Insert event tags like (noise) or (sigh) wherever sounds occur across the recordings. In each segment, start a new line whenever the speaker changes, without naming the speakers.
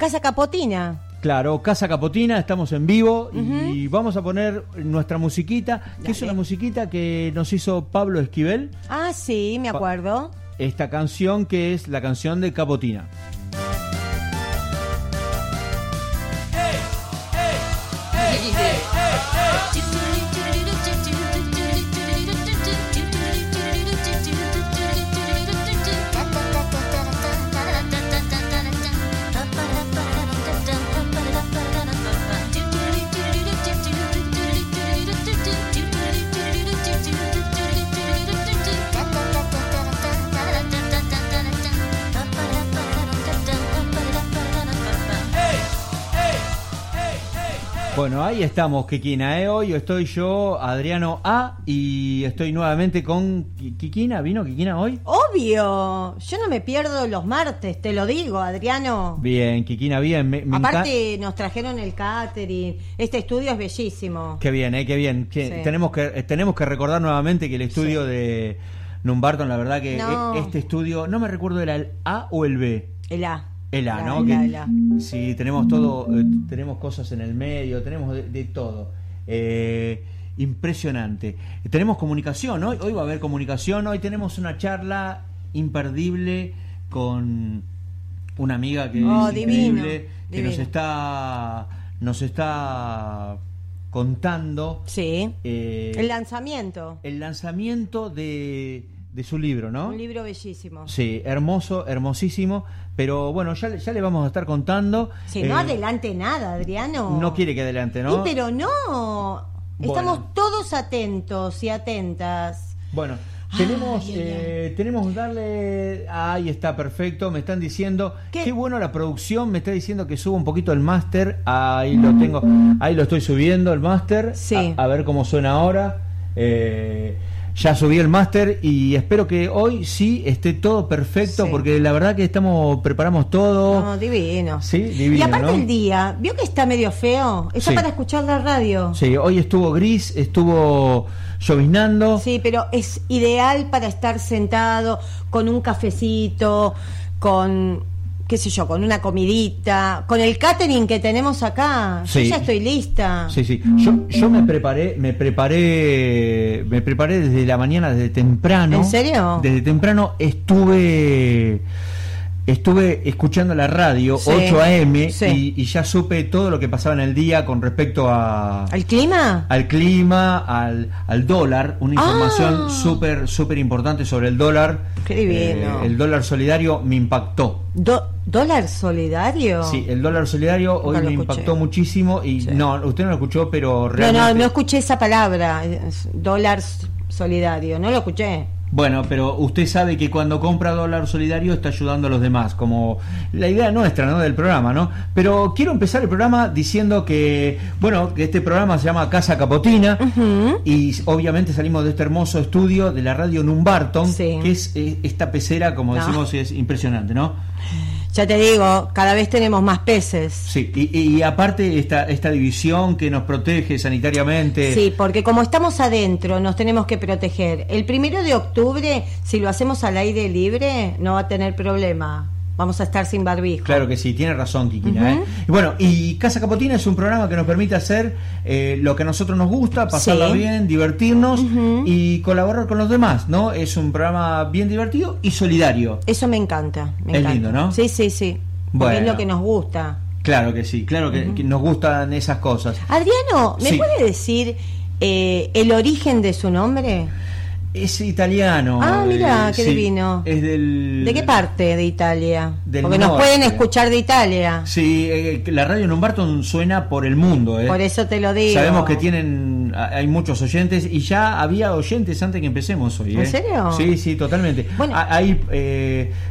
Casa Capotina.
Claro, Casa Capotina, estamos en vivo y vamos a poner nuestra musiquita, que es una musiquita que nos hizo Pablo Esquivel.
Ah, sí, me acuerdo.
Esta canción que es la canción de Capotina. Bueno, ahí estamos, Kikina. ¿eh? Hoy estoy yo, Adriano A, y estoy nuevamente con Kikina. ¿Vino Kikina hoy?
Obvio, yo no me pierdo los martes, te lo digo, Adriano.
Bien, Kikina, bien.
Aparte, nos trajeron el catering. Este estudio es bellísimo.
Qué bien, ¿eh? Qué bien. tenemos, que, eh, tenemos que recordar nuevamente que el estudio de Numbarton, la verdad que e, este estudio, no me recuerdo, ¿era el A o el B?
El A.
El A, ¿no? que, Sí, tenemos todo, eh, tenemos cosas en el medio, tenemos de, todo. Eh, impresionante. Tenemos comunicación, hoy, hoy va a haber comunicación, hoy tenemos una charla imperdible con una amiga que
oh,
es increíble, que nos está nos está contando
sí eh, el lanzamiento
el lanzamiento de de su libro, ¿no?
Un libro bellísimo.
Sí, hermoso, hermosísimo. Pero bueno, ya, ya le vamos a estar contando.
Si no eh, adelante nada, Adriano.
No quiere que adelante, ¿no?
Sí, pero no. Estamos todos atentos y atentas.
Bueno, tenemos, eh, tenemos darle. Ahí está, perfecto. Me están diciendo. ¿Qué? bueno la producción. Me está diciendo que subo un poquito el máster. Ahí lo tengo. Ahí lo estoy subiendo, el máster.
Sí.
A, a, ver cómo suena ahora. Eh, ya subí el máster y espero que hoy sí esté todo perfecto porque la verdad que estamos preparamos todo.
No, divino.
Sí, divino.
Y aparte el día, ¿vio que está medio feo? Está para escuchar la radio.
Sí, hoy estuvo gris, estuvo lloviznando.
Sí, pero es ideal para estar sentado con un cafecito, con qué sé yo, con una comidita, con el catering que tenemos acá. Yo ya estoy lista.
Sí, sí. Yo, yo me preparé, me preparé, me preparé desde la mañana, desde temprano.
¿En serio?
Desde temprano estuve estuve escuchando la radio 8 AM y, ya supe todo lo que pasaba en el día con respecto a
al clima
al clima al, al dólar una información ah. súper súper importante sobre el dólar.
Qué divino.
Eh, el dólar solidario me impactó.
Dólar solidario
sí el dólar solidario hoy me impactó muchísimo y no usted no lo escuchó pero realmente
no no no escuché esa palabra dólar solidario no lo escuché
bueno, pero usted sabe que cuando compra dólar solidario está ayudando a los demás, como la idea nuestra, ¿no? Del programa, ¿no? Pero quiero empezar el programa diciendo que, bueno, que este programa se llama Casa Capotina y obviamente salimos de este hermoso estudio de la radio Numbarton, que es eh, esta pecera, como decimos, es impresionante, ¿no?
Ya te digo, cada vez tenemos más peces.
Sí, y, aparte esta, esta división que nos protege sanitariamente.
Sí, porque como estamos adentro, nos tenemos que proteger. El primero de octubre, si lo hacemos al aire libre, no va a tener problema vamos a estar sin barbijo.
Claro que sí, tiene razón, Kikina. ¿eh? Y bueno, y Casa Capotina es un programa que nos permite hacer eh, lo que a nosotros nos gusta, pasarla bien, divertirnos y colaborar con los demás, ¿no? Es un programa bien divertido y solidario.
Eso me encanta.
es lindo, ¿no?
Sí, sí, sí. Bueno. es lo que nos gusta.
Claro que sí, claro que, nos gustan esas cosas.
Adriano, ¿me puede decir eh, el origen de su nombre?
Es italiano.
Ah, mira, qué divino.
Es del...
¿De qué parte de Italia? Porque nos pueden escuchar de Italia.
Sí, eh, la radio Numbarton suena por el mundo. ¿eh?
Por eso te lo digo.
Sabemos que tienen, hay muchos oyentes y ya había oyentes antes que empecemos hoy. ¿En
¿eh? serio?
Sí, sí, totalmente. Bueno, hay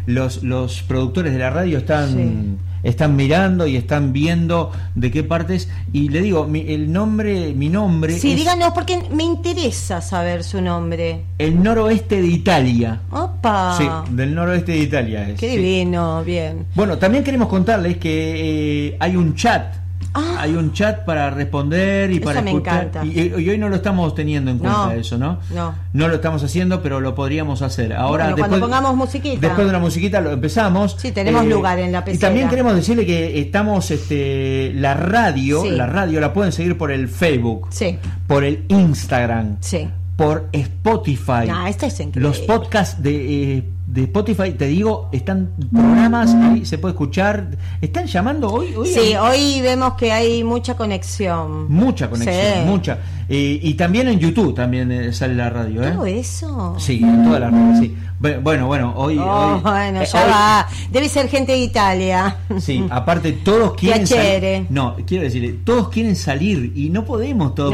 los, los productores de la radio están están mirando y están viendo de qué partes. Y le digo, mi, el nombre, mi nombre.
Sí, díganos, porque me interesa saber su nombre.
El noroeste de Italia.
¡Opa!
Sí, del noroeste de Italia
Qué divino, bien.
Bueno, también queremos contarles que eh, hay un chat Ah. Hay un chat para responder y para
me Encanta.
Y, hoy no lo estamos teniendo en cuenta eso, ¿no?
No.
No lo estamos haciendo, pero lo podríamos hacer. Ahora,
después, cuando pongamos musiquita.
Después de una musiquita lo empezamos.
Sí, tenemos eh, lugar en la pecera.
Y también queremos decirle que estamos, este, la radio, la radio la pueden seguir por el Facebook,
sí.
por el Instagram,
sí.
por Spotify.
Ah, esto es increíble.
Los podcasts de eh, de Spotify, te digo, están programas, ahí se puede escuchar. ¿Están llamando hoy? hoy
sí, hoy vemos que hay mucha conexión.
Mucha conexión, mucha. y también en YouTube también eh, sale la radio. ¿eh?
¿Todo eso?
Sí, en todas las redes, sí. Bueno, bueno, hoy...
Oh, bueno, eh, ya va. Debe ser gente de Italia.
Sí, (laughs) aparte todos quieren salir. No, quiero decirle, todos quieren salir y no podemos todos.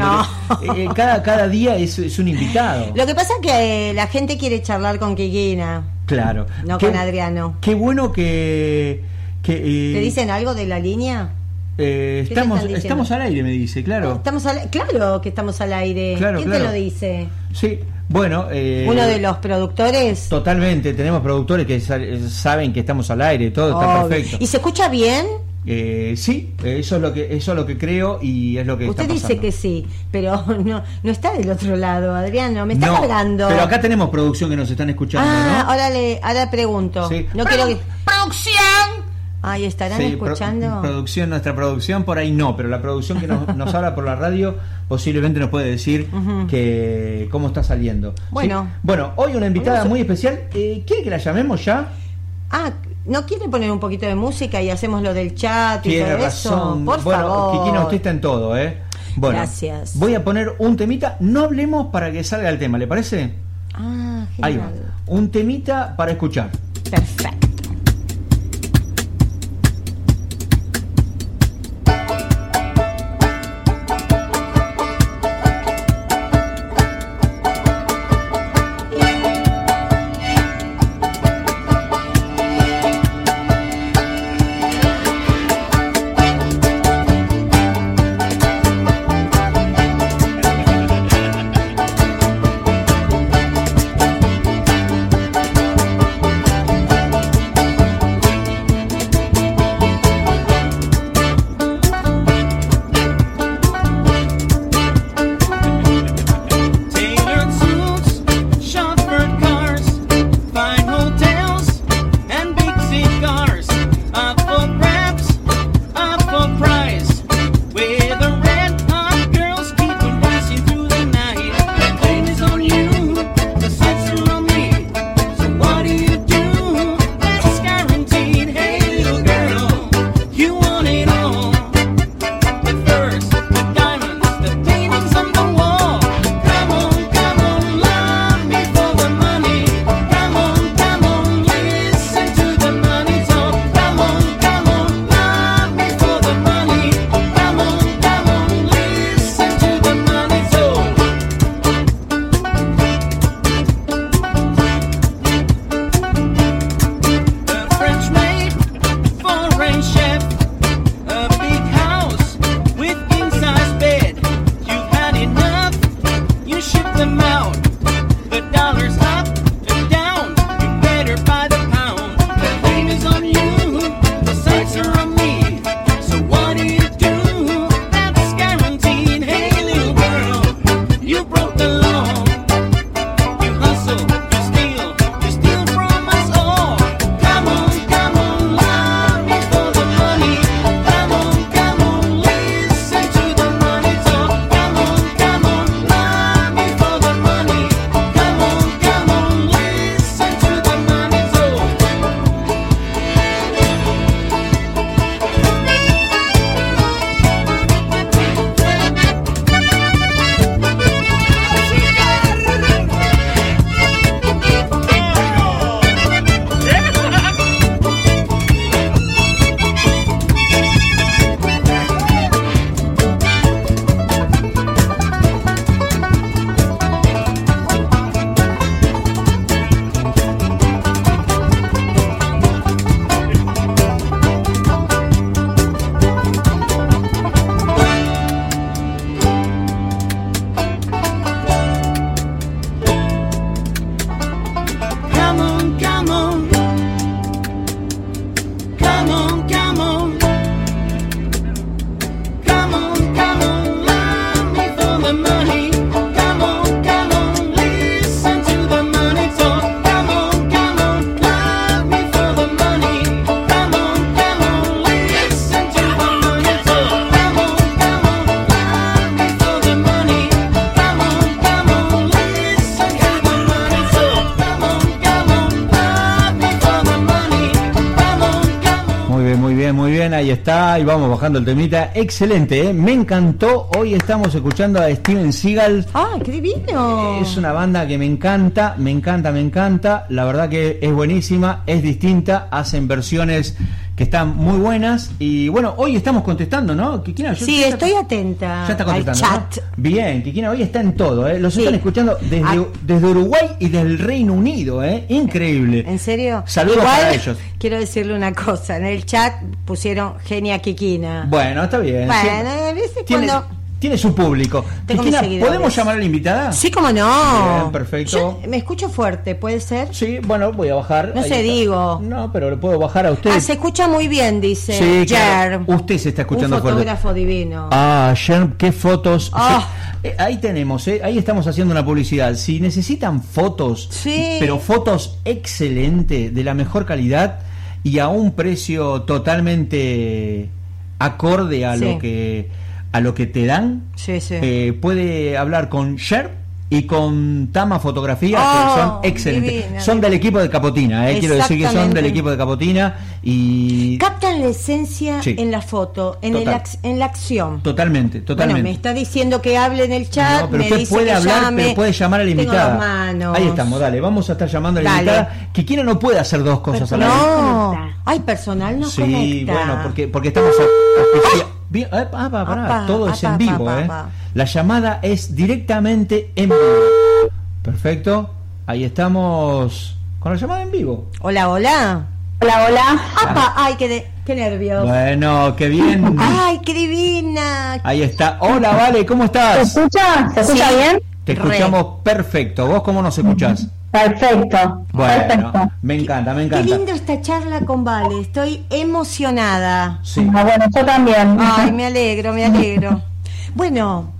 Eh, cada, cada día es, es, un invitado.
Lo que pasa es que la gente quiere charlar con Kikina.
Claro.
No con Adriano.
Qué bueno que... que
eh, ¿Te dicen algo de la línea?
Eh, estamos, estamos al aire, me dice, claro.
Estamos claro que estamos al aire. ¿Quién te lo dice?
Sí, bueno.
Eh, ¿Uno de los productores?
Totalmente, tenemos productores que saben que estamos al aire, todo está perfecto.
¿Y se escucha bien?
Eh, sí, eso es lo que eso es lo que creo y es lo que
Usted dice que sí, pero (laughs) no no está del otro lado, Adriano, me está cargando.
Pero acá tenemos producción que nos están escuchando,
ah, ahora le ahora pregunto. No quiero que
producción.
Ahí estarán escuchando.
producción, nuestra producción por ahí no, pero la producción que nos, (laughs) habla por la radio posiblemente nos puede decir que cómo está saliendo.
Bueno,
bueno, hoy una invitada muy especial. Eh, ¿Quiere que la llamemos ya?
Ah, ¿No quiere poner un poquito de música y hacemos lo del chat y todo eso? Por
bueno,
favor.
Kikina, usted está en todo, ¿eh? Bueno,
Gracias.
Voy a poner un temita. No hablemos para que salga el tema, ¿le parece?
Ah,
genial. Ahí va. Un temita para escuchar.
Perfecto.
Está, y vamos bajando el temita. Excelente, ¿eh? me encantó. Hoy estamos escuchando a Steven Seagal.
¡Ay, qué divino!
Es una banda que me encanta, me encanta, me encanta. La verdad que es buenísima, es distinta, hacen versiones que están muy buenas. Y bueno, hoy estamos contestando, ¿no?
Kikina, sí, estoy atenta.
Ya está contestando.
chat.
Bien, Kikina, hoy está en todo, ¿eh? Los están escuchando desde, ah. desde Uruguay y del Reino Unido, ¿eh? Increíble.
¿En serio?
Saludos para ellos. (laughs)
Quiero decirle una cosa: en el chat pusieron Genia Kikina.
Bueno, está bien.
Bueno, veces cuando
tiene su público. Cristina, ¿podemos llamar a la invitada?
Sí, como no.
Bien, perfecto.
me escucho fuerte, ¿puede ser?
Sí, bueno, voy a bajar.
No sé, digo.
No, pero le puedo bajar a usted.
Ah, se escucha muy bien, dice.
Sí, claro. Usted se está escuchando
fuerte. Un fotógrafo divino.
Ah, Jer, qué fotos. Ah. Eh, ahí tenemos, eh, ahí estamos haciendo una publicidad. Si necesitan fotos,
sí.
pero fotos excelentes, de la mejor calidad y a un precio totalmente acorde a lo que a lo que te dan,
eh,
puede hablar con Sher y con Tama Fotografía, que son oh, excelentes. son del equipo de Capotina, eh, quiero decir que son del equipo de Capotina y...
Captan la esencia en la foto, en, el, en la acción.
Totalmente, totalmente.
Bueno, me está diciendo que hable en el chat,
pero usted puede hablar, pero puede llamar a la invitada. Ahí estamos, dale, vamos a estar llamando a la invitada. Que quiera no puede hacer dos cosas a la
vez. No, hay personal no
Sí, bueno, porque, porque estamos... Bien, ah, todo es en vivo, ¿eh? La llamada es directamente en vivo. Perfecto. Ahí estamos con la llamada en vivo.
Hola, hola.
Hola, hola.
¡Apa! ¡Ay, qué, qué nervios!
Bueno, qué bien.
¡Ay, qué divina!
Ahí está. Hola, Vale, ¿cómo estás?
¿Se escucha? ¿Se escucha bien?
Te escuchamos perfecto. ¿Vos cómo nos escuchás?
Perfecto.
Bueno, me encanta, me encanta.
Qué lindo esta charla con Vale, estoy emocionada.
Sí. Ah, bueno, yo también.
Ay, me alegro, me alegro. Bueno,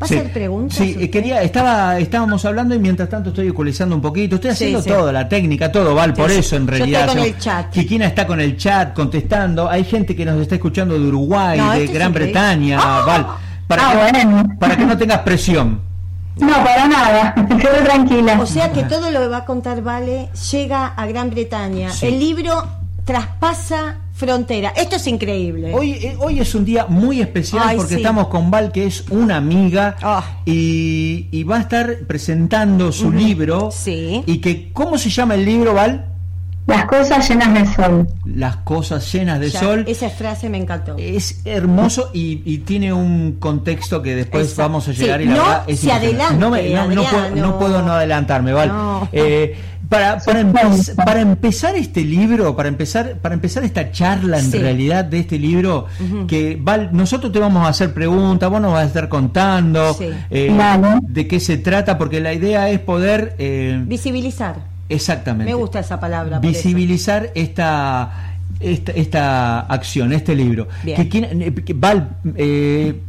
¿Va a ser preguntas?
Sí, quería, estaba, estábamos hablando y mientras tanto estoy ecualizando un poquito. Estoy haciendo todo, la técnica, todo, Val, por eso en realidad.
Yo estoy con el chat.
Kikina está con el chat contestando. Hay gente que nos está escuchando de Uruguay, de Gran Bretaña,
¡Ah!
Val. Para,
ah,
que, para que no tengas presión.
No, para nada, (laughs) quedo tranquila.
O sea que todo lo que va a contar Vale llega a Gran Bretaña. El libro traspasa frontera. Esto es increíble.
Hoy, eh, hoy es un día muy especial porque estamos con Val, que es una amiga,
ah.
y, va a estar presentando su libro.
Sí.
Y que, ¿cómo se llama el libro, Val?
Las cosas llenas de sol.
Las cosas llenas de sol.
Esa frase me encantó.
Es hermoso y, tiene un contexto que después vamos a llegar y la
no
verdad
es se adelante,
no, no, puedo, no adelantarme, ¿vale? Eh, para, para, empezar este libro, para empezar, para empezar esta charla en realidad de este libro, que Val, nosotros te vamos a hacer preguntas, vos nos vas a estar contando eh, de qué se trata, porque la idea es poder
eh, visibilizar
Exactamente.
Me gusta esa palabra.
Visibilizar esta, esta, esta acción, este libro. Que, que, Val, eh,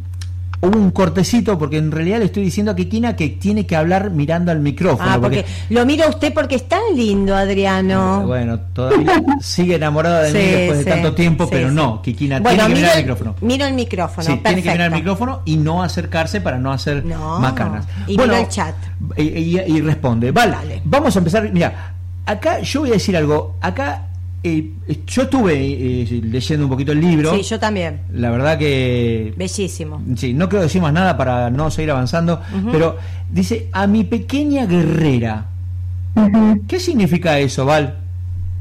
un cortecito porque en realidad le estoy diciendo a Kikina que tiene que hablar mirando al micrófono.
Ah, porque, lo mira usted porque es tan lindo, Adriano.
bueno, todavía (laughs) sigue enamorada de mí después de tanto tiempo, pero no, Kikina tiene que mirar el micrófono.
Miro el micrófono.
Sí, tiene que mirar el micrófono y no acercarse para no hacer macanas.
Y bueno, el chat.
Y, responde. Vale, vamos a empezar. Mira, acá yo voy a decir algo. Acá eh, yo estuve eh, leyendo un poquito el libro.
Sí, yo también.
La verdad que.
Bellísimo.
Sí, no quiero decir más nada para no seguir avanzando, pero dice: A mi pequeña guerrera. ¿Qué significa eso, Val?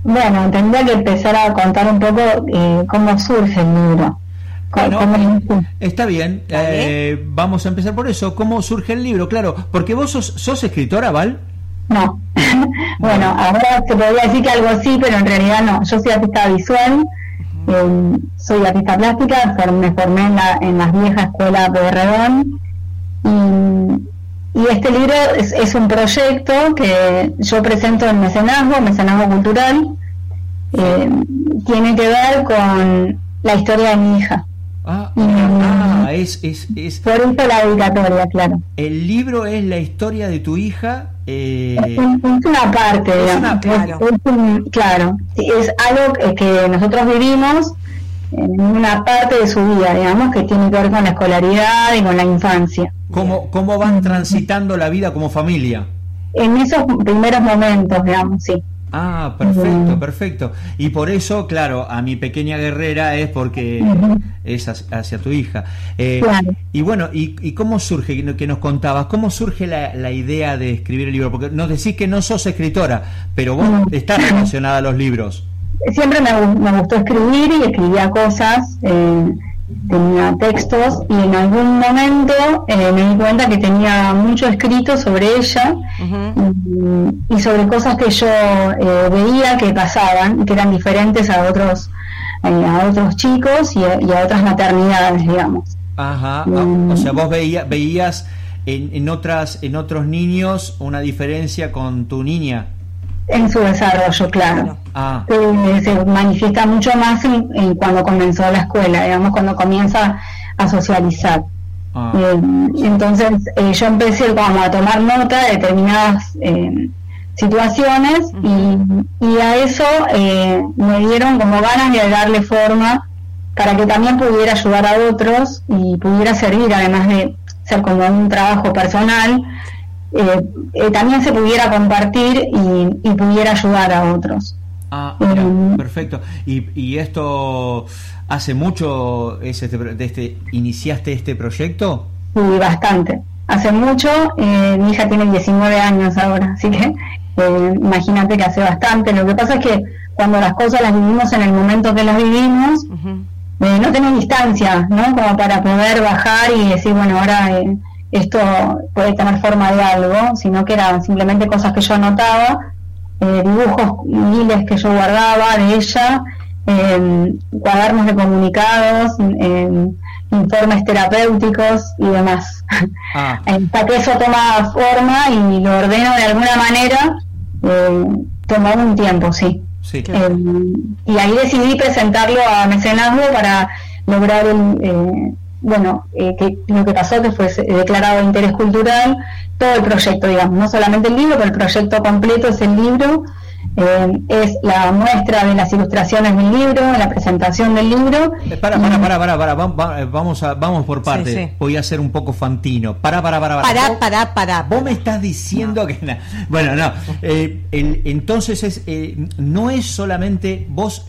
Bueno, tendría que empezar a contar un poco eh, cómo surge el libro.
está bien, vamos a empezar por eso. ¿Cómo surge el libro? Claro, porque vos sos, sos escritora, Val.
No. (laughs) bueno, ahora se podría decir que algo sí, pero en realidad no. Yo soy artista visual, eh, soy artista plástica, me formé en, la, en las viejas escuelas de Redón. Y, y, este libro es, un proyecto que yo presento en mecenazgo, mecenazgo cultural. Eh, tiene que ver con la historia de mi hija.
Ah, ah es, es, es,
Por eso la dedicatoria, claro.
El libro es la historia de tu hija
eh, es, una parte, claro. Es algo que nosotros vivimos en una parte de su vida, digamos, que tiene que ver con la escolaridad y con la infancia.
¿Cómo, cómo van transitando la vida como familia?
En esos primeros momentos, digamos, sí.
Ah, perfecto, perfecto. Y por eso, claro, a mi pequeña guerrera es porque es hacia tu hija. Eh, y bueno, y, cómo surge, que nos contabas, cómo surge la, idea de escribir el libro? Porque nos decís que no sos escritora, pero vos estás relacionada a los libros.
Siempre me, gustó escribir y escribía cosas. Eh, tenía textos y en algún momento eh, me di cuenta que tenía mucho escrito sobre ella y, sobre cosas que yo eh, veía que pasaban y que eran diferentes a otros eh, a otros chicos y a, otras maternidades digamos.
Ajá, ah, mm. o sea vos veías en, en otras en otros niños una diferencia con tu niña
en su desarrollo, claro. Ah. se manifiesta mucho más en, cuando comenzó la escuela, digamos, cuando comienza a socializar. Ah. Eh, entonces eh, yo empecé como a tomar nota de determinadas eh, situaciones y, a eso me dieron como ganas de darle forma para que también pudiera ayudar a otros y pudiera servir, además de ser como un trabajo personal, eh, eh, también se pudiera compartir y, pudiera ayudar a otros.
Ah, eh, perfecto. ¿Y, esto hace mucho ese de este, iniciaste este proyecto?
Sí, bastante. Hace mucho, mi hija tiene 19 años ahora, así que imagínate que hace bastante. Lo que pasa es que cuando las cosas las vivimos en el momento que las vivimos, no tenemos distancia, ¿no? Como para poder bajar y decir, bueno, ahora esto puede tener forma de algo, sino que eran simplemente cosas que yo anotaba, eh, dibujos miles que yo guardaba de ella, eh, cuadernos de comunicados, eh, informes terapéuticos y demás. Ah. (laughs) Hasta que eso toma forma y lo ordeno de alguna manera, tomó un tiempo, sí. y ahí decidí presentarlo a Mecenazgo para lograr el bueno, eh, que lo que pasó que fue declarado de interés cultural todo el proyecto, digamos, no solamente el libro, pero el proyecto completo es el libro, eh, es la muestra de las ilustraciones del libro, la presentación del libro.
para, para, para, para, para, vamos, a, vamos por parte. Voy a ser un poco fantino. Para, para, para,
para. Para, para,
Vos me estás diciendo que. Bueno, no. entonces es, no es solamente vos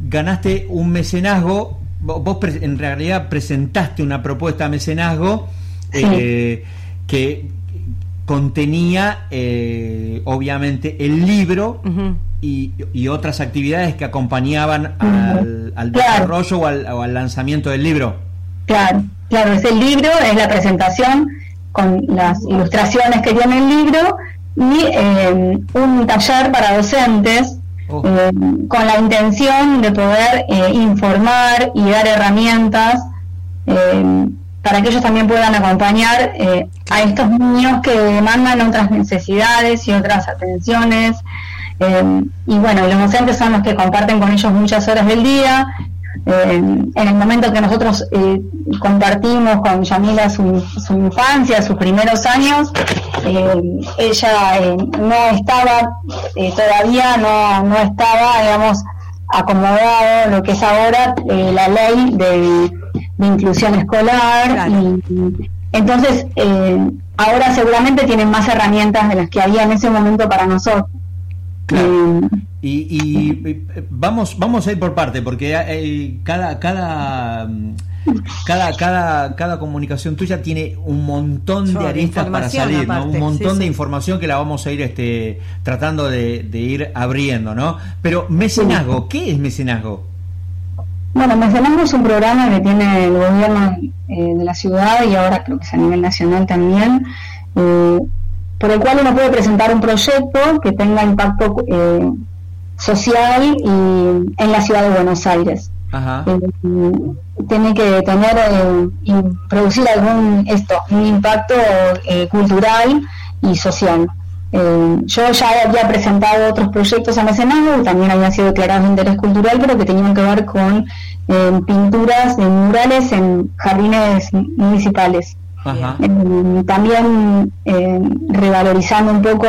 ganaste un mecenazgo vos en realidad presentaste una propuesta de mecenazgo eh, que contenía eh, obviamente el libro y, otras actividades que acompañaban al, desarrollo o al, lanzamiento del libro.
Claro, claro, es el libro, es la presentación con las ilustraciones que tiene el libro y eh, un taller para docentes Oh. Eh, con la intención de poder eh, informar y dar herramientas eh, para que ellos también puedan acompañar a estos niños que demandan otras necesidades y otras atenciones. y bueno, los docentes son los que comparten con ellos muchas horas del día eh, en el momento que nosotros eh, compartimos con Yamila su, infancia, sus primeros años, eh, ella no estaba, todavía no, no estaba, digamos, acomodado lo que es ahora la ley de, inclusión escolar. Y, entonces, ahora seguramente tienen más herramientas de las que había en ese momento para nosotros.
Y, vamos, vamos a ir por parte, porque hay, cada, cada, cada, cada, cada comunicación tuya tiene un montón de aristas para salir, un montón de información que la vamos a ir este, tratando de, ir abriendo, ¿no? Pero mecenazgo, ¿qué es mecenazgo?
Bueno, Mecenazgo es un programa que tiene el gobierno eh, de la ciudad y ahora creo que es a nivel nacional también, eh, por el cual uno puede presentar un proyecto que tenga impacto eh, social y en la ciudad de Buenos Aires. Eh, tiene que tener eh, y producir algún esto un impacto eh, cultural y social. yo ya había presentado otros proyectos a mecenazgo, también habían sido declarados de interés cultural, pero que tenían que ver con pinturas de murales en jardines municipales. también revalorizando un poco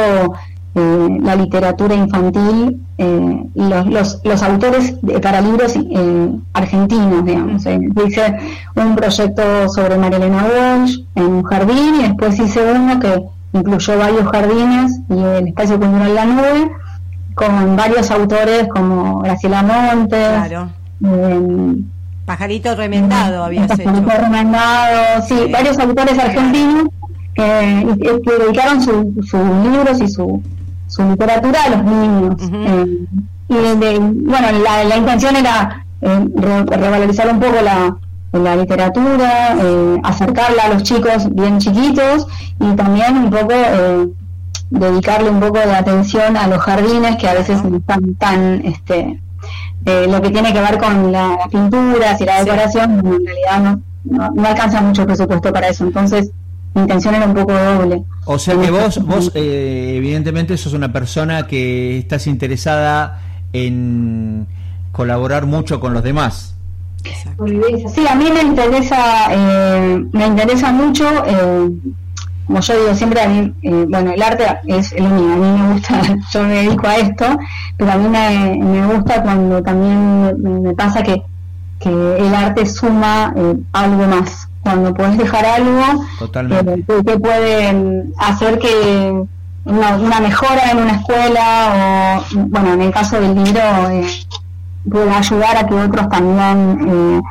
eh, la literatura infantil eh, y los, los, autores para libros eh, argentinos, digamos. hice un proyecto sobre Marilena Walsh en un jardín y después hice uno que incluyó varios jardines y el espacio cultural La Nube con varios autores como Graciela Montes.
Claro. Eh, Pajarito remendado había
Pajarito remendado, sí, varios autores argentinos que, que dedicaron sus libros y su, su literatura a los niños. Eh, y bueno, la, la, intención era eh, revalorizar un poco la, la literatura, eh, acercarla a los chicos bien chiquitos y también un poco eh, dedicarle un poco de atención a los jardines que a veces no están tan este, lo que tiene que ver con la, las pinturas y la decoración, en realidad no, no, alcanza mucho presupuesto para eso. Entonces, mi intención era un poco doble.
O sea que vos, vos eh, evidentemente sos una persona que estás interesada en colaborar mucho con los demás.
Sí, a mí me interesa, eh, me interesa mucho eh, como yo digo siempre, a mí, eh, bueno, el arte es el mío, a mí me gusta, (laughs) yo me dedico a esto, pero a mí me, gusta cuando también me, pasa que, el arte suma eh, algo más, cuando puedes dejar algo
eh,
que, puede hacer que una, mejora en una escuela o, bueno, en el caso del libro, pueda ayudar a que otros también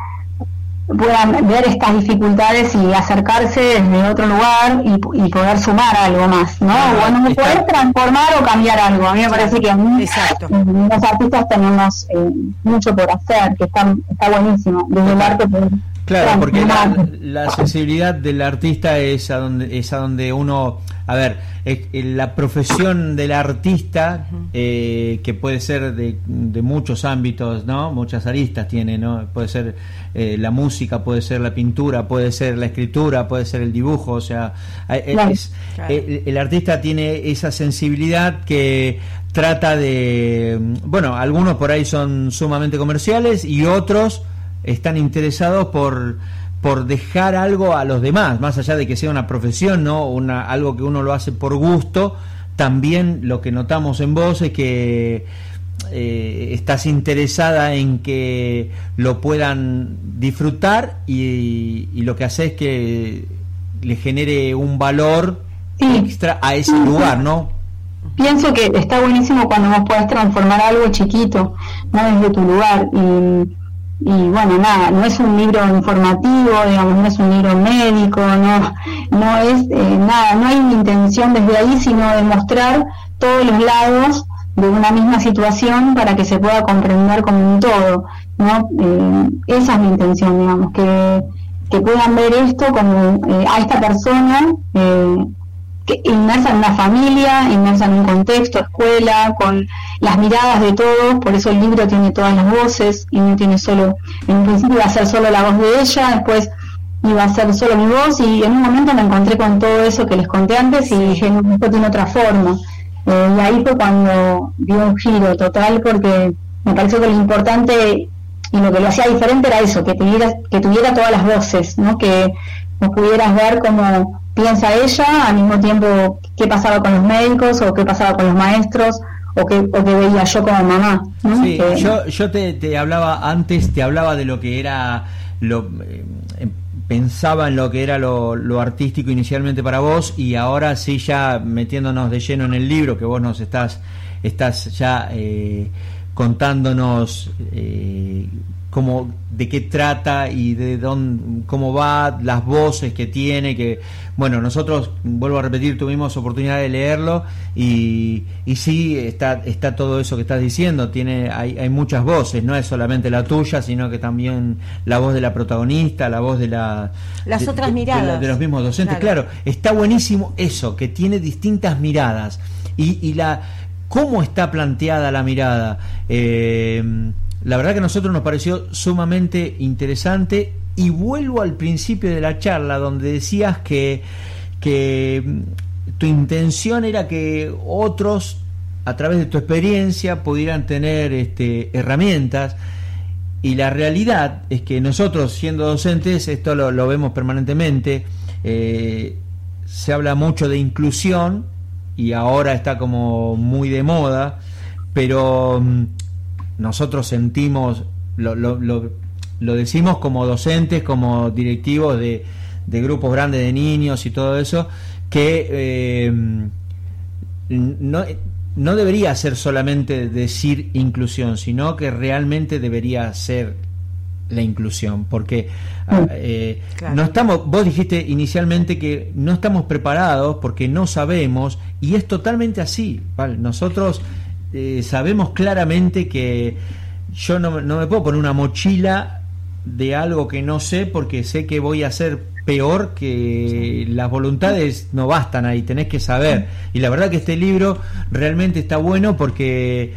puedan ver estas dificultades y acercarse desde otro lugar y, poder sumar algo más, ¿no? bueno, poder transformar o cambiar algo. A mí me parece que Exacto. los artistas tenemos eh, mucho por hacer, que está, está buenísimo. Desde el arte
Claro, porque la, sensibilidad del artista es a donde es a donde uno, a ver, la profesión del artista eh, que puede ser de, muchos ámbitos, no, muchas aristas tiene, no, puede ser eh, la música, puede ser la pintura, puede ser la escritura, puede ser el dibujo, o sea, el artista tiene esa sensibilidad que trata de, bueno, algunos por ahí son sumamente comerciales y otros están interesados por, por dejar algo a los demás, más allá de que sea una profesión, ¿no? Una, algo que uno lo hace por gusto, también lo que notamos en vos es que eh, estás interesada en que lo puedan disfrutar y, lo que hace es que le genere un valor extra a ese lugar, ¿no?
Pienso que está buenísimo cuando vos podés transformar algo chiquito, no desde tu lugar. Y y bueno, nada, no es un libro informativo, digamos, no es un libro médico, no, no es eh, nada, no hay intención desde ahí, sino de mostrar todos los lados de una misma situación para que se pueda comprender como un todo, ¿no? Eh, esa es mi intención, digamos, que, que puedan ver esto como eh, a esta persona inmersa en una familia, inmersa en un contexto, escuela, con las miradas de todos, por eso el libro tiene todas las voces y no tiene solo, en principio iba a ser solo la voz de ella, después iba a ser solo mi voz y en un momento me encontré con todo eso que les conté antes y dije, esto tiene otra forma. Eh, y ahí fue cuando dio un giro total porque me pareció que lo importante y lo que lo hacía diferente era eso, que tuviera, que tuviera todas las voces, ¿no? que no pudieras ver como piensa ella, al mismo tiempo qué pasaba con los médicos o qué pasaba con los maestros o qué, o qué veía yo como mamá.
Sí, yo, yo te, te, hablaba antes, te hablaba de lo que era, lo eh, em, pensaba en lo que era lo, lo, artístico inicialmente para vos y ahora sí ya metiéndonos de lleno en el libro que vos nos estás, estás ya eh, contándonos eh, cómo, de qué trata y de dónde, cómo va, las voces que tiene, que bueno, nosotros, vuelvo a repetir, tuvimos oportunidad de leerlo y, y sí, está, está todo eso que estás diciendo, tiene, hay, hay muchas voces, no es solamente la tuya, sino que también la voz de la protagonista, la voz de la...
Las otras miradas.
De, los mismos docentes, claro. está buenísimo eso, que tiene distintas miradas y, y la... ¿Cómo está planteada la mirada? Eh, la verdad que a nosotros nos pareció sumamente interesante y vuelvo al principio de la charla donde decías que, que mm, tu intención era que otros a través de tu experiencia pudieran tener este, herramientas. Y la realidad es que nosotros siendo docentes, esto lo, vemos permanentemente, eh, se habla mucho de inclusión y ahora está como muy de moda, pero mm, nosotros sentimos, lo, lo, lo, decimos como docentes, como directivos de, de, grupos grandes de niños y todo eso, que eh, no, no debería ser solamente decir inclusión, sino que realmente debería ser la inclusión, porque ah, mm. eh, no estamos, vos dijiste inicialmente que no estamos preparados porque no sabemos, y es totalmente así, nosotros eh, sabemos claramente que yo no, no me puedo poner una mochila de algo que no sé porque sé que voy a ser peor que las voluntades no bastan ahí, tenés que saber. Y la verdad que este libro realmente está bueno porque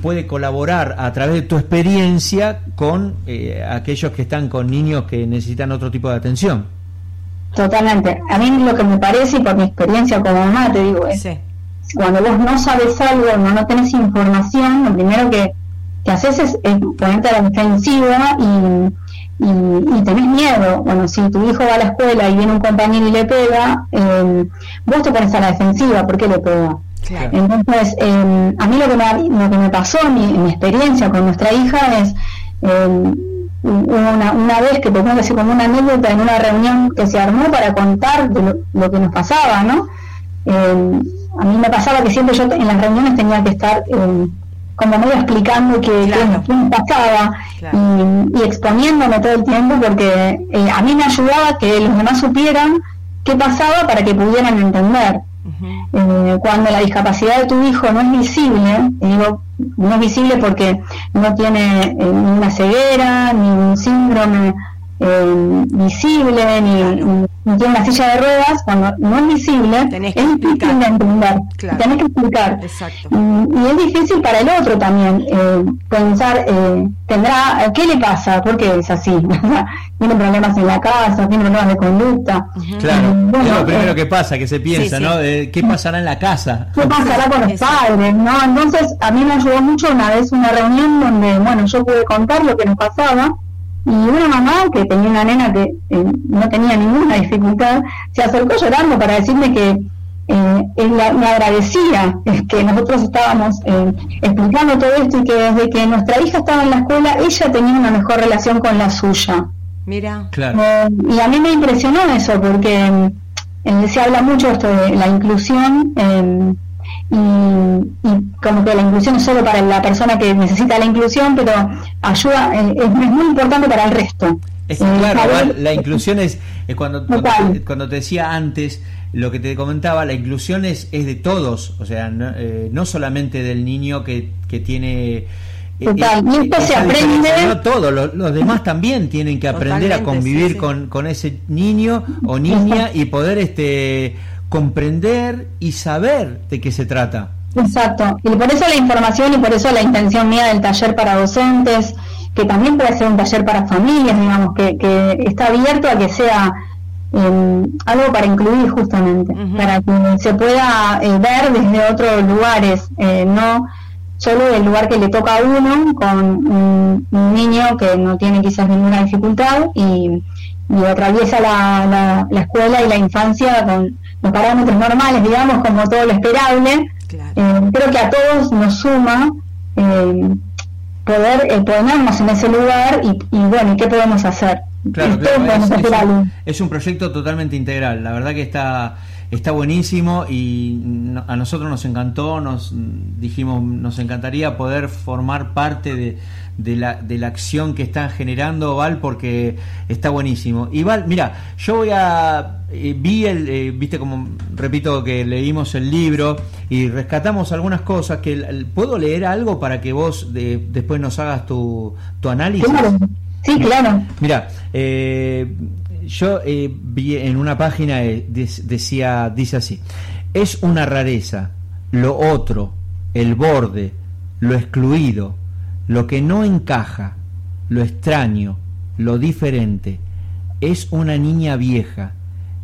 puede colaborar a través de tu experiencia con eh, aquellos que están con niños que necesitan otro tipo de atención.
Totalmente. A mí lo que me parece, y por mi experiencia como mamá, te digo, es cuando vos no sabes algo, no, no tenés información, lo primero que, que haces es, ponerte a la defensiva y y, tenés miedo, bueno, si tu hijo va a la escuela y viene un compañero y le pega, eh, vos te pones a la defensiva, ¿por qué le pega? Entonces, eh, a mí lo que me, lo que me pasó, mi, mi experiencia con nuestra hija es eh, una, una vez que te que como una anécdota en una reunión que se armó para contar lo, que nos pasaba, ¿no? A mí me pasaba que siempre yo en las reuniones tenía que estar como medio explicando que, me pasaba y, exponiéndome todo el tiempo porque eh, a mí me ayudaba que los demás supieran qué pasaba para que pudieran entender. Eh, cuando la discapacidad de tu hijo no es visible, digo, no es visible porque no tiene eh, ni una ceguera, ni un síndrome visible, ni, tiene una silla de ruedas, cuando no es visible,
Tenés
es difícil de entender. Tenés que explicar. Y, es difícil para el otro también eh, pensar, eh, tendrá, ¿qué le pasa? ¿Por qué es así? (laughs) tiene problemas en la casa, tiene problemas de conducta.
Claro, es lo primero eh, que pasa, que se piensa, ¿no? ¿Qué pasará en la casa?
¿Qué pasará con los padres? ¿no? Entonces, a mí me ayudó mucho una vez una reunión donde, bueno, yo pude contar lo que nos pasaba y una mamá que tenía una nena que eh, no tenía ninguna dificultad, se acercó llorando para decirme que eh, me agradecía que nosotros estábamos eh, explicando todo esto y que desde que nuestra hija estaba en la escuela, ella tenía una mejor relación con la suya.
Mira,
claro. y a mí me impresionó eso porque se habla mucho esto de la inclusión y, como que la inclusión es solo para la persona que necesita la inclusión, pero ayuda, eh, es, muy importante para el resto.
Es, claro, la inclusión es, cuando, cuando, te decía antes, lo que te comentaba, la inclusión es, es de todos, o sea, no, eh, no solamente del niño que, que tiene...
Eh, Total, y esto se aprende.
No todos, los, demás también tienen que aprender a convivir Con, con ese niño o niña y poder este comprender y saber de qué se trata.
Exacto, y por eso la información y por eso la intención mía del taller para docentes, que también puede ser un taller para familias, digamos, que, que está abierto a que sea em, algo para incluir justamente, para que se pueda eh, ver desde otros lugares, eh, no solo del lugar que le toca a uno, con un, niño que no tiene quizás ninguna dificultad y, y atraviesa la, la escuela y la infancia con los parámetros normales, digamos, como todo lo esperable. Eh, creo que a todos nos suma eh, poder eh, ponernos en ese lugar y, y bueno, ¿qué podemos hacer?
Claro, es, un, proyecto totalmente integral. La verdad que está está buenísimo y a nosotros nos encantó. Nos dijimos nos encantaría poder formar parte de, de la, de la acción que están generando, Val, porque está buenísimo. Y Val, mira, yo voy a. Eh, vi el. Eh, viste, como repito, que leímos el libro y rescatamos algunas cosas. que ¿Puedo leer algo para que vos después nos hagas tu, tu análisis?
Sí, claro.
Mira, eh, yo vi en una página, decía, dice así: es una rareza, lo otro, el borde, lo excluido lo que no encaja, lo extraño, lo diferente, es una niña vieja,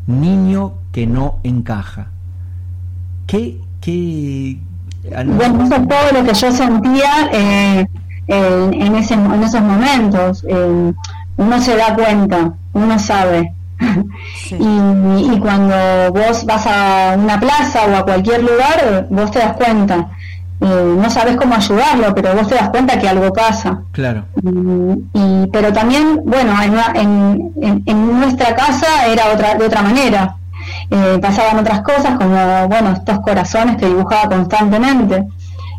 niño que no encaja. ¿Qué, qué...
Bueno, eso es todo lo que yo sentía eh, en, ese, en esos momentos. Eh, uno se da cuenta, uno sabe. y, y, cuando vos vas a una plaza o a cualquier lugar, vos te das cuenta no sabes cómo ayudarlo, pero vos te das cuenta que algo pasa.
Claro.
Y, pero también, bueno, en, en, nuestra casa era otra de otra manera. eh, pasaban otras cosas como, bueno, estos corazones que dibujaba constantemente.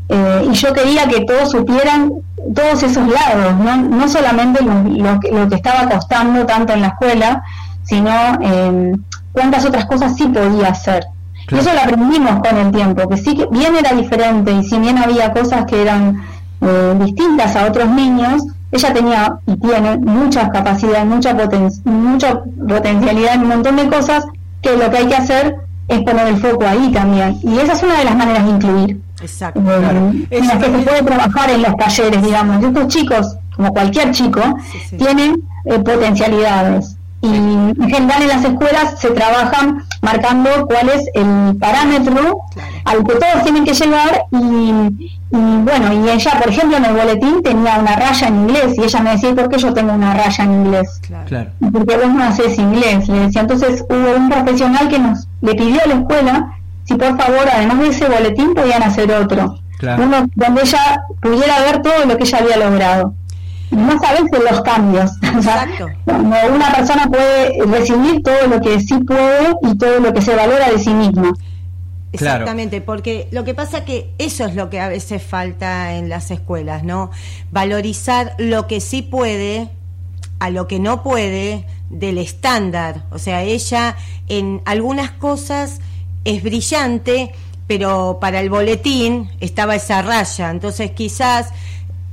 Eh, y yo quería que todos supieran todos esos lados, no, no solamente lo, que estaba costando tanto en la escuela, sino eh, cuántas otras cosas sí podía hacer. Y eso lo aprendimos con el tiempo, que sí que bien era diferente y si bien había cosas que eran eh, distintas a otros niños, ella tenía y tiene muchas capacidades, mucha, poten mucha potencialidad en un montón de cosas que lo que hay que hacer es poner el foco ahí también. Y esa es una de las maneras de incluir. Exacto. Eh, en las que se puede trabajar en los talleres, digamos. Estos chicos, como cualquier chico, tienen eh, potencialidades y en general en las escuelas se trabajan marcando cuál es el parámetro al que todos tienen que llegar y, bueno, y ella por ejemplo en el boletín tenía una raya en inglés y ella me decía, ¿por qué yo tengo una raya en inglés? Claro. Porque vos no haces inglés, le decía. Entonces hubo un profesional que nos le pidió a la escuela si por favor, además de ese boletín, podían hacer otro. Uno donde ella pudiera ver todo lo que ella había logrado no sabes de los cambios. (laughs) Exacto. una persona puede recibir todo lo que sí puede y todo lo que se valora de sí misma.
Exactamente, porque lo que pasa que eso es lo que a veces falta en las escuelas, ¿no? Valorizar lo que sí puede a lo que no puede del estándar. O sea, ella en algunas cosas es brillante, pero para el boletín estaba esa raya. Entonces quizás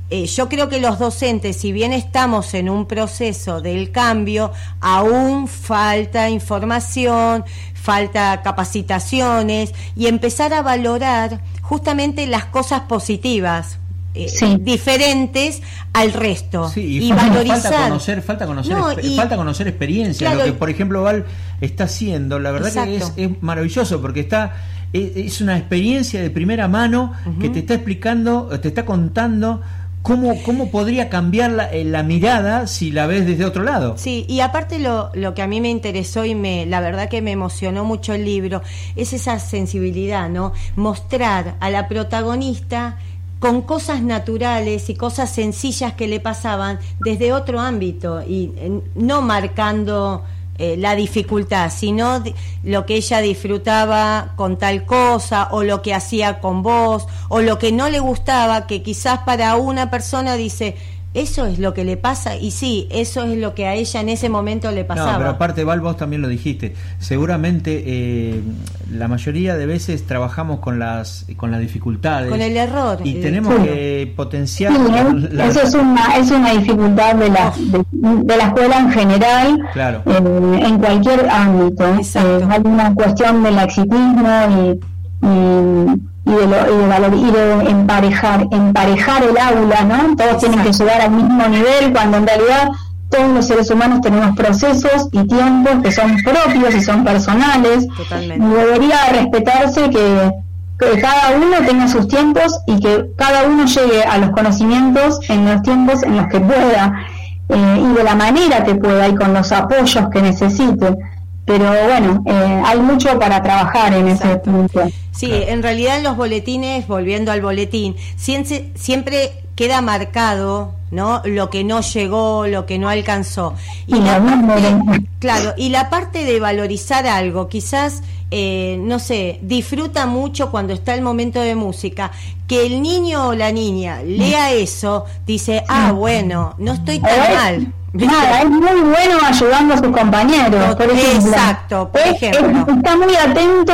eh, yo creo que los docentes, si bien estamos en un proceso del cambio, aún falta información, falta capacitaciones y empezar a valorar justamente las cosas positivas. Eh, diferentes al resto
y, valorizar falta conocer falta conocer falta conocer experiencia lo que por ejemplo Val está haciendo la verdad que es, maravilloso porque está es, una experiencia de primera mano que te está explicando te está contando ¿Cómo, ¿Cómo podría cambiar la, eh, la, mirada si la ves desde otro lado?
Sí, y aparte lo, lo que a mí me interesó y me, la verdad que me emocionó mucho el libro es esa sensibilidad, ¿no? Mostrar a la protagonista con cosas naturales y cosas sencillas que le pasaban desde otro ámbito y eh, no marcando eh, la dificultad, sino lo que ella disfrutaba con tal cosa o lo que hacía con vos o lo que no le gustaba, que quizás para una persona dice, eso es lo que le pasa y sí, eso es lo que a ella en ese momento le pasaba. No,
pero aparte, Val, vos también lo dijiste. Seguramente eh, la mayoría de veces trabajamos con las con las dificultades.
Con el error.
Y tenemos que potenciar.
Eso es una, es una dificultad de la, de, la escuela en general, claro. en cualquier ámbito. Eh, hay una cuestión del laxitismo y y de, lo, y de, emparejar, emparejar el aula, ¿no? Todos tienen que llegar al mismo nivel cuando en realidad todos los seres humanos tenemos procesos y tiempos que son propios y son personales. Totalmente. Y debería respetarse que, que, cada uno tenga sus tiempos y que cada uno llegue a los conocimientos en los tiempos en los que pueda eh, y de la manera que pueda y con los apoyos que necesite pero bueno, eh, hay mucho para trabajar en ese punto.
Sí, en realidad en los boletines, volviendo al boletín, siempre, siempre queda marcado ¿no? lo que no llegó, lo que no alcanzó. Y la parte, claro, y la parte de valorizar algo, quizás, eh, no sé, disfruta mucho cuando está el momento de música, que el niño o la niña lea eso, dice, ah, bueno, no estoy tan mal.
Nada, es muy bueno ayudando a sus compañeros, por ejemplo.
Exacto, por ejemplo.
está muy atento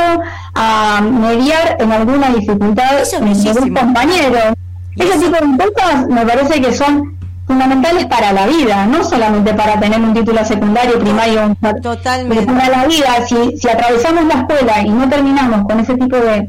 a mediar en alguna dificultad de un compañero. Ese tipo de cosas me parece que son fundamentales para la vida, no solamente para tener un título secundario, primario, Totalmente. para la vida. Si, si atravesamos la escuela y no terminamos con ese tipo de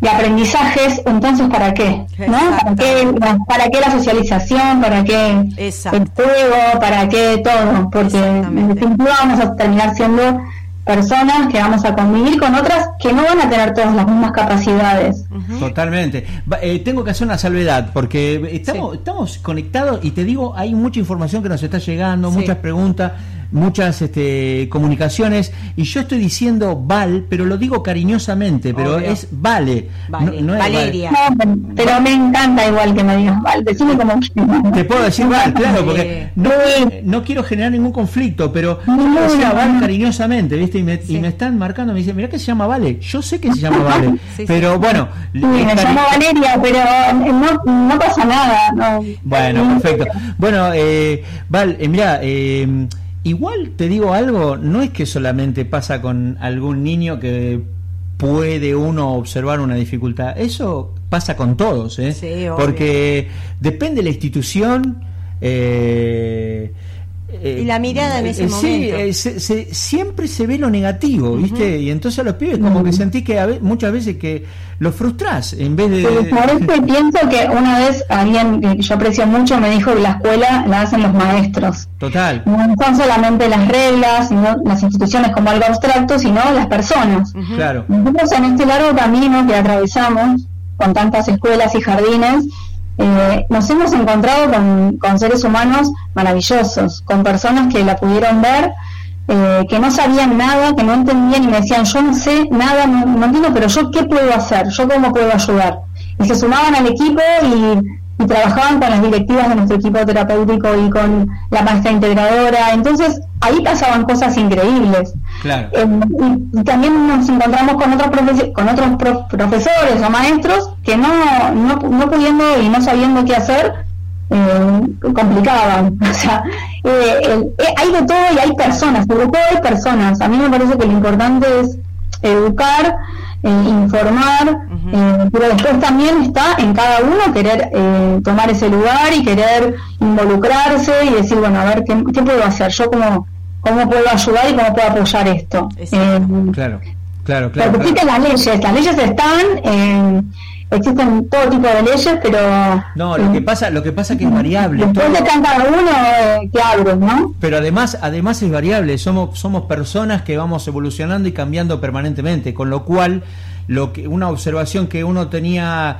de aprendizajes, entonces ¿para qué? ¿no? ¿Para qué, ¿Para qué la socialización? ¿Para qué el juego? ¿Para qué todo? Porque en definitiva vamos a terminar siendo personas que vamos a convivir con otras que no van a tener todas las mismas capacidades.
Totalmente. Eh, tengo que hacer una salvedad porque estamos, estamos conectados y te digo, hay mucha información que nos está llegando, muchas preguntas. Muchas este, comunicaciones y yo estoy diciendo Val, pero lo digo cariñosamente, pero es Vale.
Valeria.
pero me encanta igual que me digas Val, decime como
Te puedo decir Val, claro, porque no, quiero generar ningún conflicto, pero decía Val cariñosamente, ¿viste? Y me, y me están marcando, me dicen, mira que se llama Vale. Yo sé que se llama Vale, (laughs) pero bueno.
me llamo Valeria, pero no, no pasa nada.
Bueno, perfecto. Bueno, eh, Val, eh, mira, eh, igual te digo algo, no es que solamente pasa con algún niño que puede uno observar una dificultad, eso pasa con todos, ¿eh? porque depende de la institución.
Eh, y la mirada en ese
eh, momento. Sí, siempre se ve lo negativo, ¿viste? Y entonces a los pibes como que sentí que muchas veces que los frustrás en vez de...
por eso pienso que una vez alguien que yo aprecio mucho me dijo que la escuela la hacen los maestros.
Total.
No son solamente las reglas, sino las instituciones como algo abstracto, sino las personas.
Claro.
Nosotros en este largo camino que atravesamos con tantas escuelas y jardines, eh, nos hemos encontrado con, seres humanos maravillosos, con personas que la pudieron ver, eh, que no sabían nada, que no entendían y me decían, yo no sé nada, no, entiendo, pero yo qué puedo hacer, yo cómo puedo ayudar. Y se sumaban al equipo y, trabajaban con las directivas de nuestro equipo terapéutico y con la maestra integradora. Entonces, ahí pasaban cosas increíbles.
Claro.
Eh, y, también nos encontramos con otros, con otros profesores o maestros que no, no, no, pudiendo y no sabiendo qué hacer, eh, complicaban. (laughs) O sea, eh, eh, hay de todo y hay personas, sobre todo hay personas. A mí me parece que lo importante es educar, informar, pero después también está en cada uno querer tomar ese lugar y querer involucrarse y decir, bueno, a ver, ¿qué, qué puedo hacer? Yo como cómo puedo ayudar y cómo puedo apoyar esto.
claro, claro, claro.
Porque existen las leyes, las leyes están, existen todo tipo de leyes, pero
no, lo que pasa, lo que pasa que es variable.
Después de cada uno eh, que ¿no?
Pero además, además es variable. Somos, somos personas que vamos evolucionando y cambiando permanentemente, con lo cual, lo que una observación que uno tenía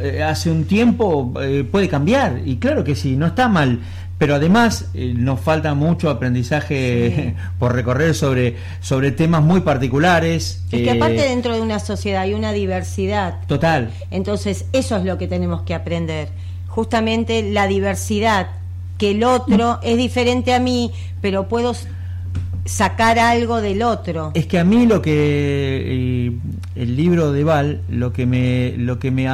eh, hace un tiempo eh, puede cambiar y claro que sí, no está mal pero además eh, nos falta mucho aprendizaje (laughs) por recorrer sobre, sobre temas muy particulares.
Es que aparte eh, dentro de una sociedad hay una diversidad.
Total.
Entonces eso es lo que tenemos que aprender. Justamente la diversidad, que el otro es diferente a mí, pero puedo sacar algo del otro.
Es que a mí lo que eh, el libro de Val, lo que me, lo que me,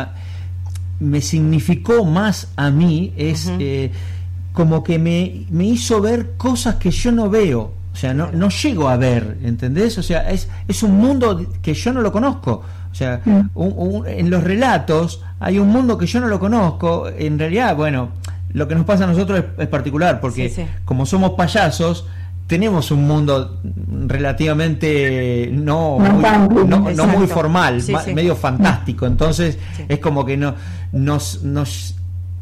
me significó más a mí es como que me, me hizo ver cosas que yo no veo. O sea, no, no llego a ver, ¿entendés? O sea, es, es un mundo que yo no lo conozco. O sea, mm. en los relatos hay un mundo que yo no lo conozco. En realidad, bueno, lo que nos pasa a nosotros es, particular, porque como somos payasos, tenemos un mundo relativamente no muy, no, muy formal, medio fantástico. Entonces, es como que no, nos, nos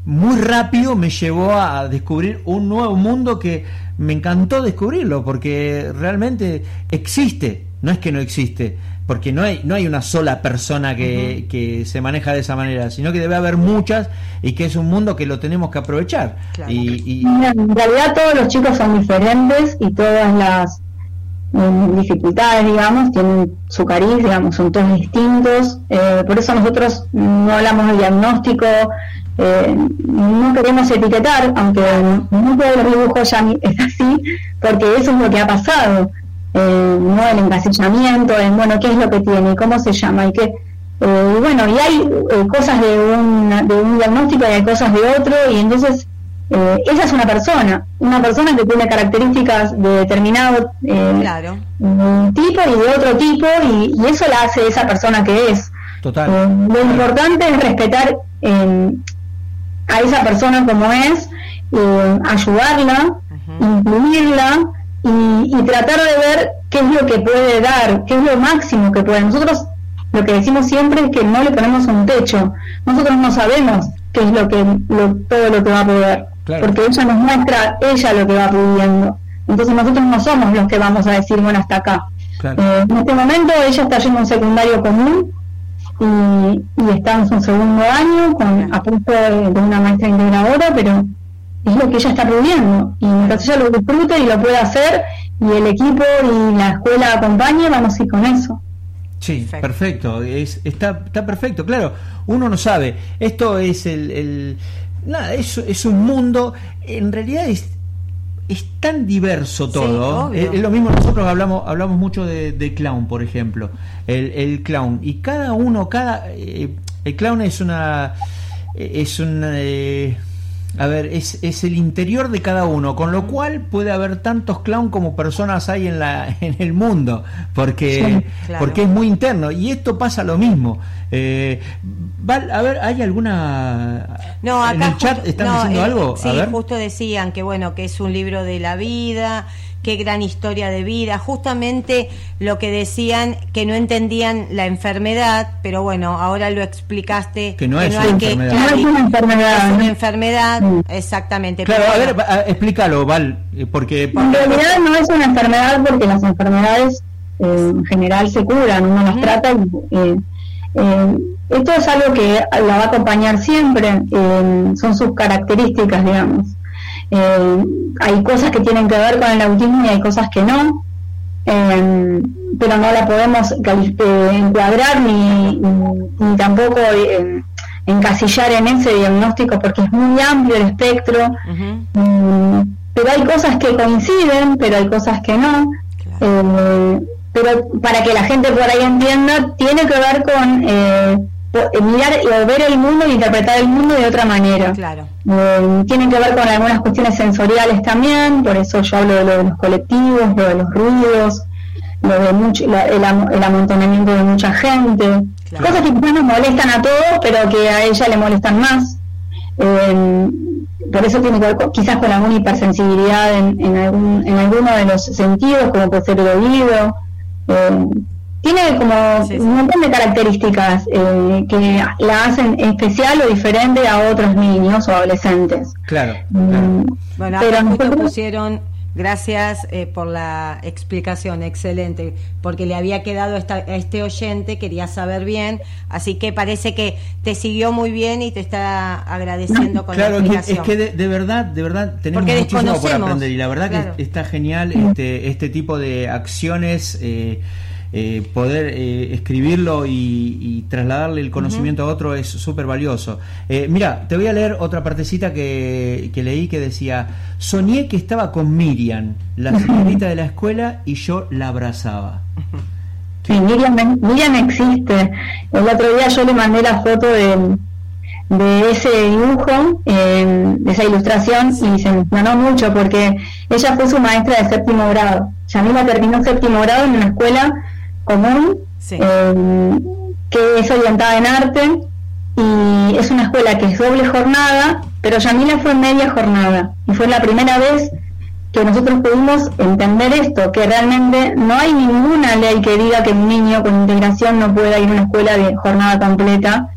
muy rápido me llevó a descubrir un nuevo mundo que me encantó descubrirlo, porque realmente existe, no es que no existe, porque no hay, no hay una sola persona que, que, se maneja de esa manera, sino que debe haber muchas y que es un mundo que lo tenemos que aprovechar. Y,
En realidad todos los chicos son diferentes y todas las eh, dificultades, digamos, tienen su cariz, digamos, son todos distintos. Eh, por eso nosotros no hablamos de diagnóstico, eh, no queremos etiquetar, aunque muchos de los dibujos ya (laughs) es así, porque eso es lo que ha pasado, eh, no el encasillamiento, en bueno, qué es lo que tiene, cómo se llama, y qué. Eh, y bueno, y hay eh, cosas de un, de un diagnóstico y hay cosas de otro, y entonces esa es una persona, una persona que tiene características de determinado
claro.
tipo y de otro tipo, y, y, eso la hace esa persona que es.
Total.
lo importante es respetar a esa persona como es, eh, ayudarla, incluirla y, tratar de ver qué es lo que puede dar, qué es lo máximo que puede. Nosotros lo que decimos siempre es que no le ponemos un techo. Nosotros no sabemos qué es lo que todo lo que va a poder, porque ella nos muestra ella lo que va pudiendo. Entonces nosotros no somos los que vamos a decir, bueno, hasta acá. Eh, en este momento ella está yendo a un secundario común, y, y está en su segundo año con a punto de, una maestra integradora, pero es lo que ella está pidiendo. Y mientras ella lo disfrute y lo pueda hacer, y el equipo y la escuela acompañe, vamos a ir con eso.
Sí, perfecto, Es, está, está perfecto. Claro, uno no sabe. Esto es el. nada, es, es un mundo. En realidad es, es tan diverso todo. es, lo mismo, nosotros hablamos, hablamos mucho de, clown, por ejemplo. El, el, clown. Y cada uno, cada. Eh, el clown es una. Es una. Eh, a ver, es, es, el interior de cada uno, con lo cual puede haber tantos clown como personas hay en, la, (laughs) en el mundo, porque, porque es muy interno. Y esto pasa lo mismo. Eh, a ver, ¿hay alguna...
No, acá en el chat están diciendo eh, algo? Sí, justo decían que bueno, que es un libro de la vida, qué gran historia de vida, justamente lo que decían que no entendían la enfermedad, pero bueno, ahora lo explicaste.
Que no, es, una enfermedad. no
es una enfermedad.
Es una enfermedad, exactamente.
Claro, a ver, explícalo, Val, eh, porque...
En realidad no es una enfermedad porque las enfermedades eh, en general se curan, uno las trata y... Eh, esto es algo que la va a acompañar siempre, son sus características, digamos. Eh, hay cosas que tienen que ver con el autismo y hay cosas que no, eh, pero no la podemos eh, encuadrar ni, tampoco encasillar en ese diagnóstico porque es muy amplio el espectro. Mm, pero hay cosas que coinciden, pero hay cosas que no. pero para que la gente por ahí entienda, tiene que ver con eh, mirar o ver el mundo e interpretar el mundo de otra manera.
Claro.
Eh, tienen que ver con algunas cuestiones sensoriales también, por eso yo hablo de lo de los colectivos, lo de los ruidos, lo de mucho, el, amontonamiento de mucha gente, cosas que quizás nos molestan a todos, pero que a ella le molestan más. Eh, por eso tiene que ver quizás con alguna hipersensibilidad en, en, algún, en alguno de los sentidos, como puede ser el oído. Eh, tiene como un montón de características eh, que la hacen especial o diferente a otros niños o adolescentes.
Claro. Mm,
bueno, pero nosotros... pusieron gracias eh, por la explicación, excelente, porque le había quedado esta, a este oyente, quería saber bien, así que parece que te siguió muy bien y te está agradeciendo con
la
explicación.
es que de, verdad, de verdad tenemos muchísimo por aprender y la verdad que está genial este, este tipo de acciones. Eh, eh, poder eh, escribirlo y, trasladarle el conocimiento a otro es súper valioso. Eh, mira, te voy a leer otra partecita que, leí que decía, soñé que estaba con Miriam, la (laughs) señorita de la escuela, y yo la abrazaba.
Sí, Miriam, Miriam existe. El otro día yo le mandé la foto de, de ese dibujo, de esa ilustración, y se emocionó mucho porque ella fue su maestra de séptimo grado. Yamila terminó séptimo grado en una escuela común, eh, que es orientada en arte y es una escuela que es doble jornada, pero Yamila fue media jornada y fue la primera vez que nosotros pudimos entender esto, que realmente no hay ninguna ley que diga que un niño con integración no pueda ir a una escuela de jornada completa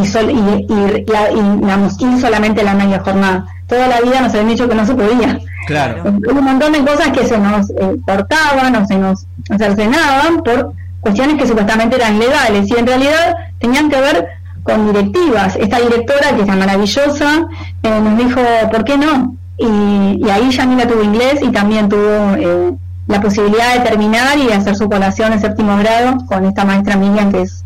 y, sol, y, ir solamente la media jornada. Toda la vida nos habían dicho que no se podía.
Claro.
un montón de cosas que se nos eh, cortaban o se nos cercenaban por cuestiones que supuestamente eran legales y en realidad tenían que ver con directivas. Esta directora, que es maravillosa, eh, nos dijo, ¿por qué no? Y, ahí Yamila tuvo inglés y también tuvo eh, la posibilidad de terminar y hacer su colación en séptimo grado con esta maestra Miriam, que es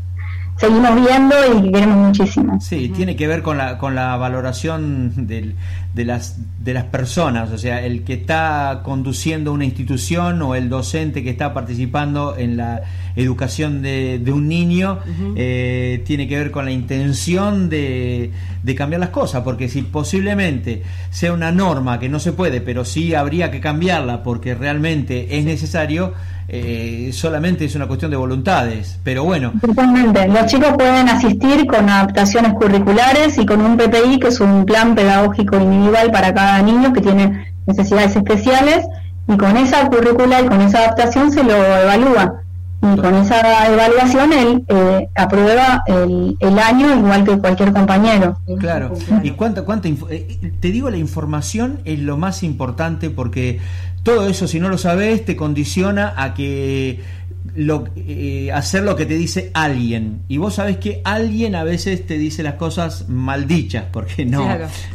seguimos viendo y queremos muchísimo.
Sí, tiene que ver con la, con la valoración del, de, las, de las personas, o sea, el que está conduciendo una institución o el docente que está participando en la educación de, de un niño, eh, tiene que ver con la intención de, de cambiar las cosas, porque si posiblemente sea una norma que no se puede, pero sí habría que cambiarla porque realmente es necesario, eh, solamente es una cuestión de voluntades, pero bueno.
Totalmente. Los chicos pueden asistir con adaptaciones curriculares y con un PPI, que es un plan pedagógico individual para cada niño que tiene necesidades especiales, y con esa currícula y con esa adaptación se lo evalúa y con esa evaluación él eh, aprueba el, el, año igual que cualquier compañero.
Claro, y cuánta, cuánta eh, te digo, la información es lo más importante porque todo eso, si no lo sabes, te condiciona a que lo, eh, hacer lo que te dice alguien. Y vos sabés que alguien a veces te dice las cosas maldichas porque no,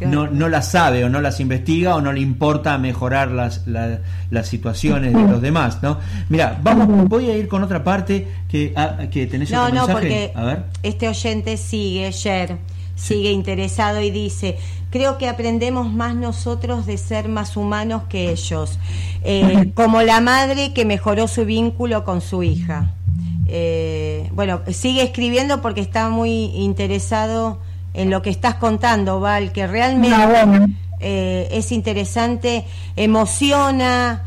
no, no las sabe o no las investiga o no le importa mejorar las, las situaciones de los demás, ¿no? Mira, vamos, voy a ir con otra parte que, ah, que tenés
no, no, porque a ver. este oyente sigue, ayer sigue interesado y dice, creo que aprendemos más nosotros de ser más humanos que ellos, eh, (laughs) como la madre que mejoró su vínculo con su hija. Eh, bueno, sigue escribiendo porque está muy interesado en lo que estás contando, Val, que realmente eh, es interesante, emociona,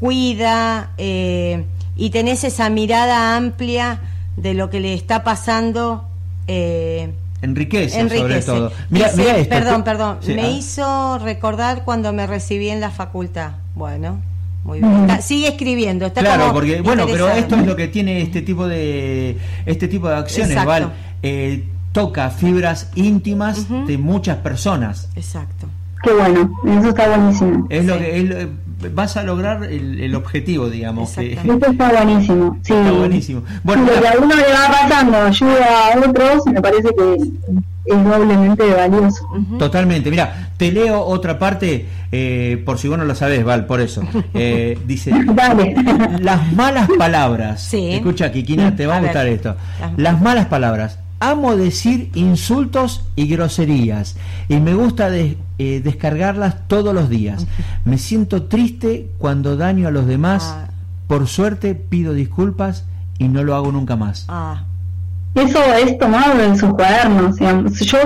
cuida y tenés esa mirada amplia de lo que le está pasando.
Eh, enriquece, sobre todo. Mira,
Perdón, perdón. me ah. hizo recordar cuando me recibí en la facultad. Bueno. Muy bien. sigue escribiendo. Está
claro, porque bueno, pero esto es lo que tiene este tipo de este tipo de acciones, Val. Eh, toca fibras íntimas de muchas personas.
Exacto.
Qué bueno, eso está buenísimo.
Es lo que vas a lograr el, objetivo, digamos.
Que, Eso está buenísimo. Sí.
Está buenísimo. Bueno,
lo que a uno le va pasando ayuda a otros, me parece que es doblemente valioso.
Totalmente. Mira, te leo otra parte, eh, por si vos no lo sabés, Val, por eso. Eh, (laughs) dice, las malas palabras. Escucha, Kikina, te va a, gustar esto. Las malas palabras amo decir insultos y groserías y me gusta eh, descargarlas todos los días. (laughs) Me siento triste cuando daño a los demás. Ah. Por suerte pido disculpas y no lo hago nunca más.
Ah. Eso es tomado en sus cuadernos. Yo,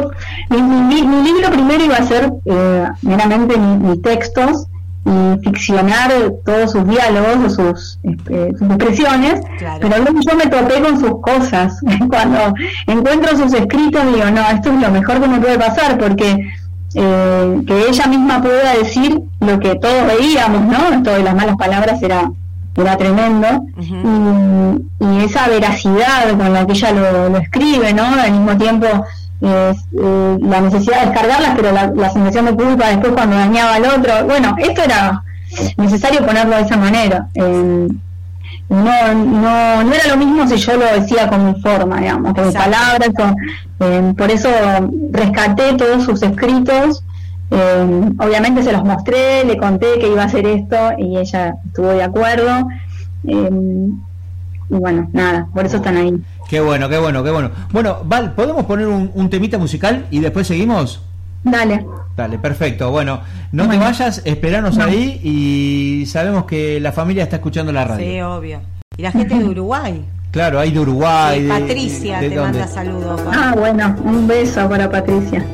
mi, libro primero iba a ser eh, meramente mis textos y ficcionar todos sus diálogos o sus, este, expresiones, pero luego yo me topé con sus cosas. (laughs) Cuando encuentro sus escritos digo, no, esto es lo mejor que me puede pasar, porque eh, que ella misma pueda decir lo que todos veíamos, ¿no? Esto de las malas palabras era, era tremendo, y, esa veracidad con la que ella lo, lo escribe, ¿no? Al mismo tiempo eh, la necesidad de descargarlas, pero la, sensación de culpa después cuando dañaba al otro. Bueno, esto era necesario ponerlo de esa manera. Eh, no, no, no era lo mismo si yo lo decía con mi forma, digamos, con mis palabras. Eh, por eso rescaté todos sus escritos. obviamente se los mostré, le conté que iba a hacer esto y ella estuvo de acuerdo. y bueno, nada, por eso están ahí.
Qué bueno, qué bueno, qué bueno. Bueno, Val, ¿podemos poner un, temita musical y después seguimos?
Dale.
Dale, perfecto. Bueno, no te vayas, esperanos ahí y sabemos que la familia está escuchando la radio.
Sí, obvio. Y la gente de Uruguay.
Claro, hay de Uruguay.
Patricia te manda saludos.
Ah, bueno, un beso para Patricia.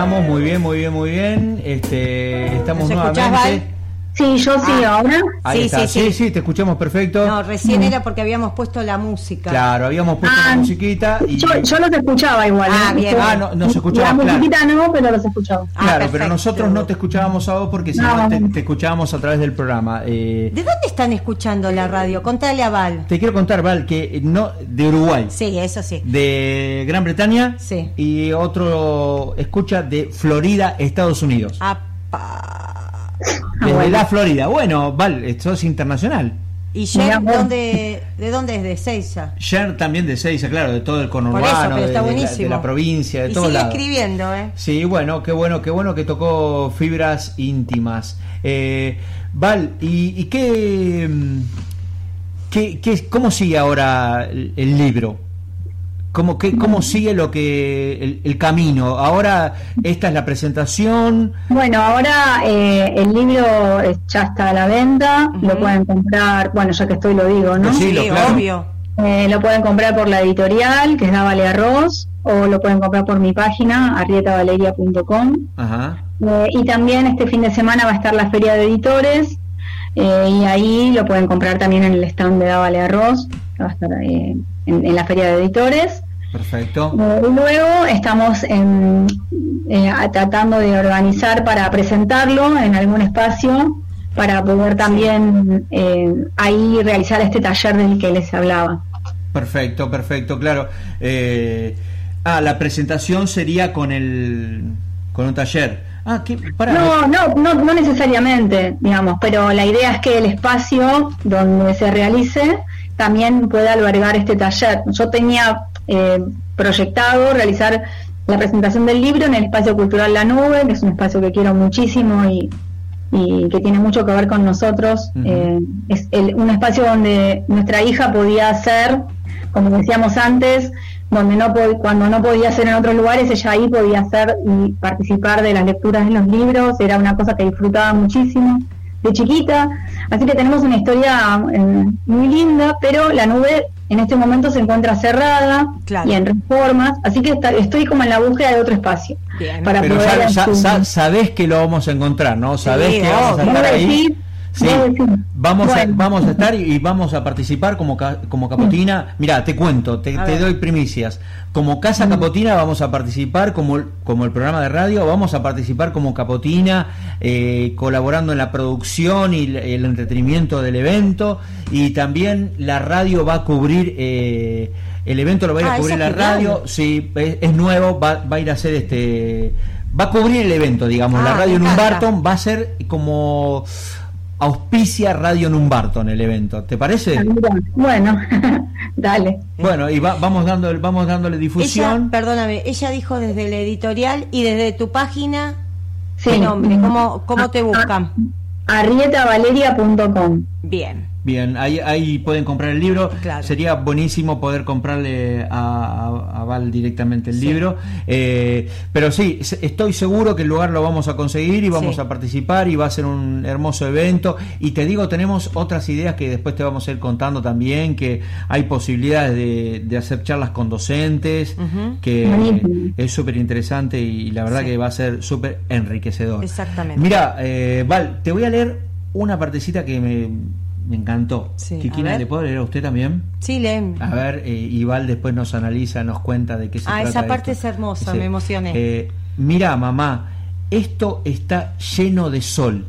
Estamos, muy bien, muy bien, muy bien. Este, estamos nuevamente.
Sí, yo sí, ah. ahora.
sí, sí, sí, sí, te escuchamos perfecto.
No, recién era porque habíamos puesto la música.
Claro, habíamos puesto la ah, musiquita y...
Yo, yo los escuchaba igual.
Ah, ¿eh? bien.
Ah, no, nos escuchaba.
La musiquita no, pero los escuchaba.
Ah, claro, pero nosotros no te escuchábamos a vos porque si no, te, escuchábamos a través del programa.
Eh... ¿De dónde están escuchando la radio? Contale a Val.
Te quiero contar, Val, que no de Uruguay.
Sí, eso sí.
De Gran Bretaña.
Sí.
Y otro escucha de Florida, Estados Unidos.
Apa.
Desde la Florida. Bueno, Val, esto es internacional.
¿Y Yer dónde, de dónde es? ¿De Seiza?
Yer también de Seiza, claro, de todo el conurbano, de, la, provincia, de
y
todo
sigue escribiendo, ¿eh?
Sí, bueno, qué bueno, qué bueno que tocó fibras íntimas. Eh, Val, ¿y, qué, mm, qué, qué, cómo sigue ahora el libro? ¿Cómo, qué, ¿Cómo sigue lo que el, camino? Ahora esta es la presentación.
Bueno, ahora eh, el libro ya está a la venta, lo pueden comprar, bueno, ya que estoy lo digo, ¿no?
Sí, obvio.
Eh, lo pueden comprar por la editorial, que es Vale Arroz, o lo pueden comprar por mi página, arrietavaleria.com.
Ajá.
Eh, y también este fin de semana va a estar la Feria de Editores, y ahí lo pueden comprar también en el stand de Dávale Arroz, que va a estar ahí en, la feria de editores.
Perfecto.
Eh, luego estamos en, eh, tratando de organizar para presentarlo en algún espacio para poder también eh, ahí realizar este taller del que les hablaba.
Perfecto, perfecto, claro. ah, la presentación sería con el con un taller. Ah, ¿qué?
No, no, no, no necesariamente, digamos, pero la idea es que el espacio donde se realice también puede albergar este taller. Yo tenía eh, proyectado realizar la presentación del libro en el Espacio Cultural La Nube, que es un espacio que quiero muchísimo y, que tiene mucho que ver con nosotros. Eh, es un espacio donde nuestra hija podía hacer, como decíamos antes, donde no cuando no podía hacer en otros lugares, ella ahí podía hacer y participar de las lecturas de los libros, era una cosa que disfrutaba muchísimo de chiquita. Así que tenemos una historia eh, muy linda, pero la nube en este momento se encuentra cerrada y en reformas, así que estoy como en la búsqueda de otro espacio.
Para pero ya, sabés que lo vamos a encontrar, ¿no? Sabés que vamos a estar ahí. Sí, vamos, a, vamos a estar y vamos a participar como, como Capotina. Mira, te cuento, te, doy primicias. Como Casa mm. Capotina vamos a participar como, como el programa de radio, vamos a participar como Capotina, eh, colaborando en la producción y el entretenimiento del evento. Y también la radio va a cubrir... Eh, el evento lo va a ir a ah, cubrir la radio, sí, es, nuevo, va, va, a ir a hacer este, va a cubrir el evento, digamos, la ah, radio Numbarton va a ser como auspicia Radio Numbarton el evento. ¿Te parece? Ah,
bueno, (laughs) dale.
Bueno, y vamos, dando, vamos dándole difusión.
Ella, perdóname, ella dijo desde el editorial y desde tu página, sí. ¿qué nombre? ¿Cómo, cómo te buscan?
arrietavaleria.com.
Bien.
Bien, ahí, ahí pueden comprar el libro. Sería buenísimo poder comprarle a, Val directamente el libro. Eh, pero sí, estoy seguro que el lugar lo vamos a conseguir y vamos a participar y va a ser un hermoso evento. Y te digo, tenemos otras ideas que después te vamos a ir contando también, que hay posibilidades de, hacer charlas con docentes, que es súper interesante y la verdad que va a ser súper enriquecedor.
Exactamente.
Mira, eh, Val, te voy a leer una partecita que me me encantó. Sí, ¿le puedo leer a usted también?
Sí, leen.
A ver, eh, después nos analiza, nos cuenta de qué se
ah,
trata.
Ah, esa parte es hermosa, me emocioné.
Eh, mira, mamá, esto está lleno de sol.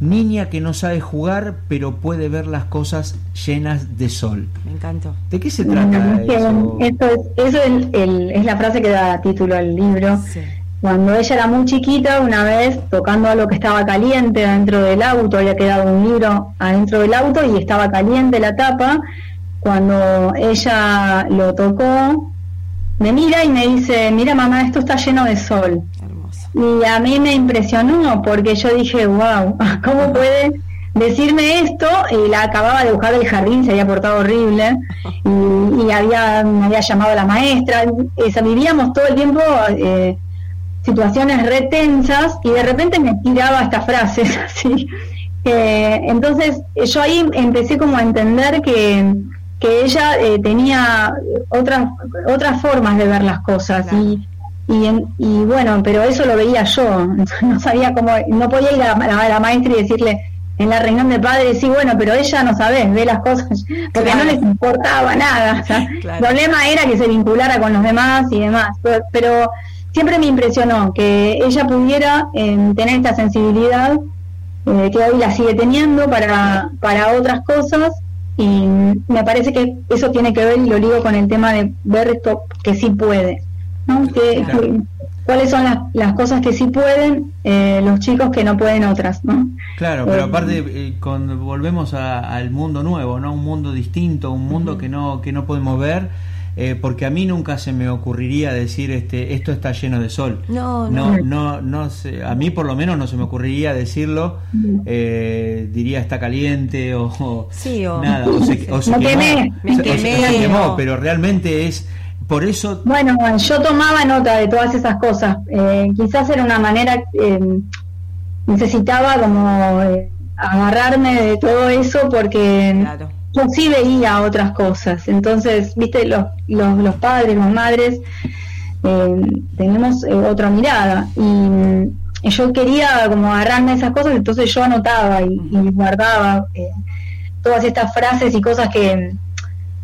Niña que no sabe jugar, pero puede ver las cosas llenas de sol.
Me encantó.
¿De qué se trata
eso? Eso, es, eso es, es, la frase que da título al libro. Sí. Cuando ella era muy chiquita, una vez tocando algo que estaba caliente dentro del auto, había quedado un libro adentro del auto y estaba caliente la tapa. Cuando ella lo tocó, me mira y me dice, mira mamá, esto está lleno de sol. Y a mí me impresionó porque yo dije, wow, (laughs) ¿cómo puede decirme esto? Y la acababa de buscar del jardín, se había portado horrible (laughs) y, había, me había llamado a la maestra. vivíamos todo el tiempo... Eh, situaciones retensas y de repente me tiraba estas frases (laughs) así. entonces yo ahí empecé como a entender que, que ella eh, tenía otras otras formas de ver las cosas y, Y, y bueno, pero eso lo veía yo, (laughs) no sabía cómo, no podía ir a, la maestra y decirle en la reunión de padres, sí, bueno, pero ella no sabe, ve las cosas, (laughs) porque no les importaba nada. El problema era que se vinculara con los demás y demás. Pero, siempre me impresionó que ella pudiera em, tener esta sensibilidad, eh, que hoy la sigue teniendo para, para otras cosas, y me parece que eso tiene que ver, y lo digo con el tema de ver esto que sí puede. cuáles son las, las, cosas que sí pueden eh, los chicos que no pueden otras, ¿no?
Claro, pero eh, aparte eh, cuando volvemos al mundo nuevo, ¿no? Un mundo distinto, un mundo que no que no podemos ver. Porque a mí nunca se me ocurriría decir este esto está lleno de sol.
No
no no. no, a mí por lo menos no se me ocurriría decirlo diría está caliente o,
sí, o
nada o se, quemó, pero realmente es por eso...
Bueno, yo tomaba nota de todas esas cosas. Eh, quizás era una manera, eh, necesitaba como eh, agarrarme de todo eso porque yo sí veía otras cosas. Entonces, viste, los, los, los padres, las madres, tenemos otra mirada. Y, yo quería como agarrarme esas cosas, entonces yo anotaba y, y guardaba todas estas frases y cosas que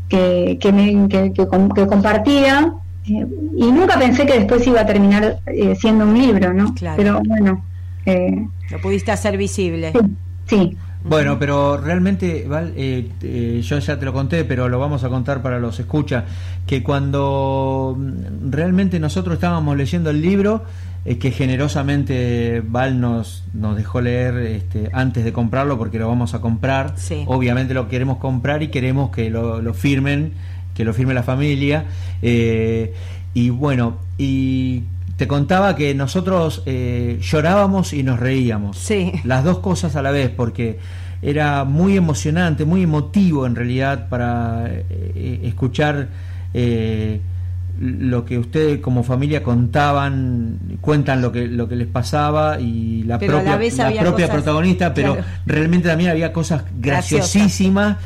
que, que, que, compartía eh, y nunca pensé que después iba a terminar eh, siendo un libro, ¿no? Pero bueno.
Eh, Lo pudiste hacer visible.
Sí.
Bueno, pero realmente, Val, yo ya te lo conté, pero lo vamos a contar para los escucha, que cuando mm, realmente nosotros estábamos leyendo el libro, que generosamente Val nos, nos dejó leer este, antes de comprarlo porque lo vamos a comprar. Obviamente lo queremos comprar y queremos que lo, firmen, que lo firme la familia. Eh, y bueno, y te contaba que nosotros eh, llorábamos y nos reíamos.
Sí.
Las dos cosas a la vez, porque era muy emocionante, muy emotivo en realidad para eh, escuchar lo que ustedes como familia contaban, cuentan lo que lo que les pasaba y la propia, la propia protagonista, pero realmente también había cosas graciosísimas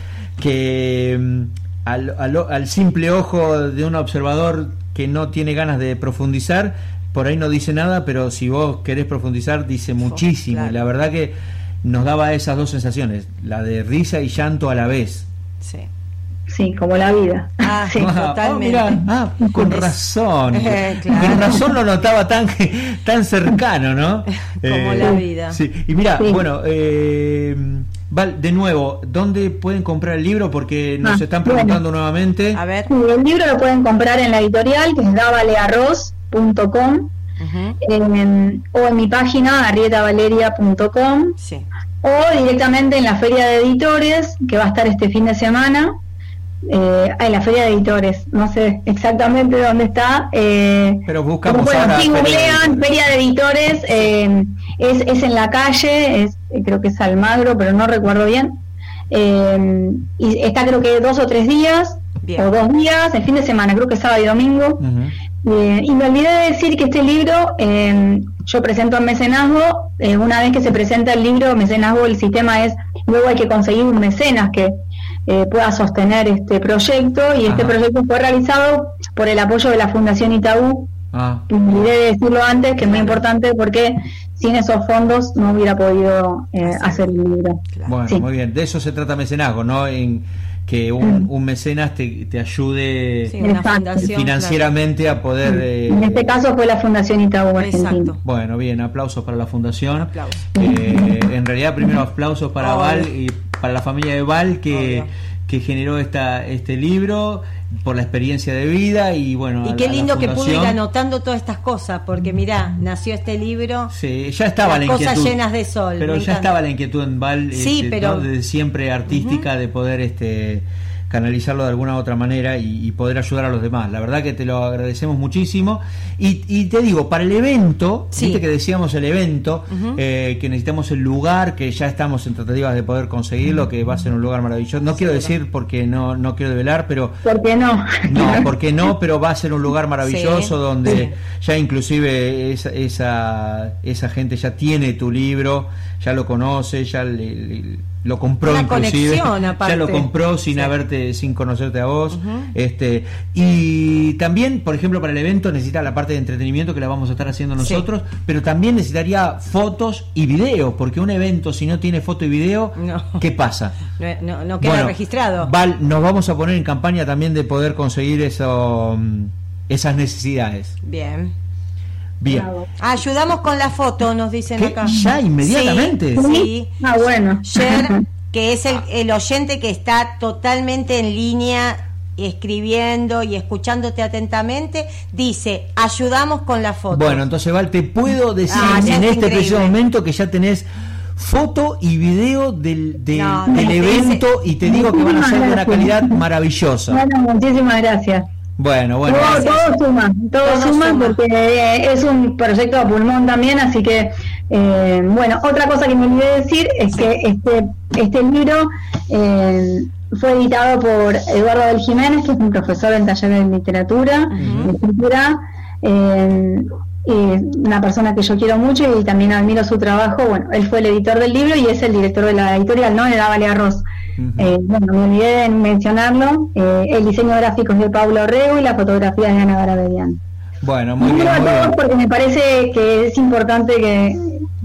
que mm, al, al, simple ojo de un observador que no tiene ganas de profundizar, por ahí no dice nada, pero si vos querés profundizar dice muchísimo. Y la verdad que nos daba esas dos sensaciones, la de risa y llanto a la vez.
Sí. Sí, como la vida.
Ah, sí, ah, totalmente.
ah, con razón. (laughs) Con razón lo notaba tan, (laughs) tan cercano, ¿no? (laughs)
como la eh, vida.
Sí. Y mira, bueno, eh, Val, de nuevo, ¿dónde pueden comprar el libro? Porque nos ah, están preguntando nuevamente.
A ver. el libro lo pueden comprar en la editorial, que es davalearroz.com, o en mi página, arrietavaleria.com, sí. o directamente en la Feria de Editores, que va a estar este fin de semana eh, en la feria de editores, no sé exactamente dónde está.
Eh, Pero buscamos bueno,
si googlean feria de editores, eh, es, es en la calle, es, creo que es Almagro, pero no recuerdo bien. Eh, y está creo que dos o tres días, o dos días, el fin de semana, creo que sábado y domingo. Y me olvidé de decir que este libro yo presento en mecenazgo, una vez que se presenta el libro, mecenazgo, el sistema es, luego hay que conseguir un mecenas que eh, pueda sostener este proyecto y este proyecto fue realizado por el apoyo de la Fundación Itaú. Ah. Olvidé decirlo antes, que es muy importante porque sin esos fondos no hubiera podido eh, hacer el libro.
Bueno, muy bien. De eso se trata mecenazgo, ¿no? En que un, mm. mecenas te, te ayude financieramente a poder...
Eh, en este caso fue la Fundación Itaú Exacto.
Bueno, bien, aplausos para la Fundación. en realidad, primero aplausos para Val y para la familia de Val que, que generó esta, este libro por la experiencia de vida y bueno
y qué lindo que pude ir anotando todas estas cosas porque mirá nació este libro
sí ya estaba la
cosas llenas de sol
pero ya estaba la inquietud en Val
sí, este, pero...
de siempre artística de poder este canalizarlo de alguna otra manera y, poder ayudar a los demás. La verdad que te lo agradecemos muchísimo. Y, te digo, para el evento, viste que decíamos el evento, eh, que necesitamos el lugar, que ya estamos en tratativas de poder conseguirlo, que va a ser un lugar maravilloso. No quiero decir porque no, no quiero develar, pero...
¿Por qué no?
No, porque no, pero va a ser un lugar maravilloso donde ya inclusive esa, esa, esa gente ya tiene tu libro, ya lo conoce, ya le lo compró
Una
inclusive ya lo compró sin
Sí.
haberte sin conocerte a vos este y también por ejemplo para el evento necesita la parte de entretenimiento que la vamos a estar haciendo
Sí.
nosotros pero también necesitaría fotos y video porque un evento si no tiene foto y video
No.
qué pasa
No, no- no queda
Bueno,
registrado.
Val, nos vamos a poner en campaña también de poder conseguir eso, mm, esas necesidades.
Bien.
Bien.
Bravo.
Ayudamos con la foto, nos dicen
¿Qué?
acá.
¿Ya inmediatamente?
Sí, sí.
Ah, bueno.
Yer, (laughs) que es el, el oyente que está totalmente en línea escribiendo y escuchándote atentamente, dice, ayudamos con la foto.
Bueno, entonces Val, te puedo decir
Ah,
en
es
este
increíble.
preciso momento que ya tenés foto y video del, de-
No,
del evento y te digo que van a ser de una calidad maravillosa.
Bueno, muchísimas gracias.
Bueno, bueno.
todo, todo suma, todo,
Todo
suma,
suma.
porque es un proyecto a pulmón también, así que, eh, bueno, otra cosa que me olvidé decir es que este, este libro eh, fue editado por Eduardo del Jiménez, que es un profesor en taller de literatura, de escritura, eh, y una persona que yo quiero mucho y también admiro su trabajo. Bueno, él fue el editor del libro y es el director de la editorial, ¿no? De Dávale Arroz. Eh, bueno, me olvidé de mencionarlo. eh, el diseño gráfico es de Pablo Rego y la fotografía es de Ana Garabedian.
Bueno, muy bien, muy bien.
porque me parece que es importante que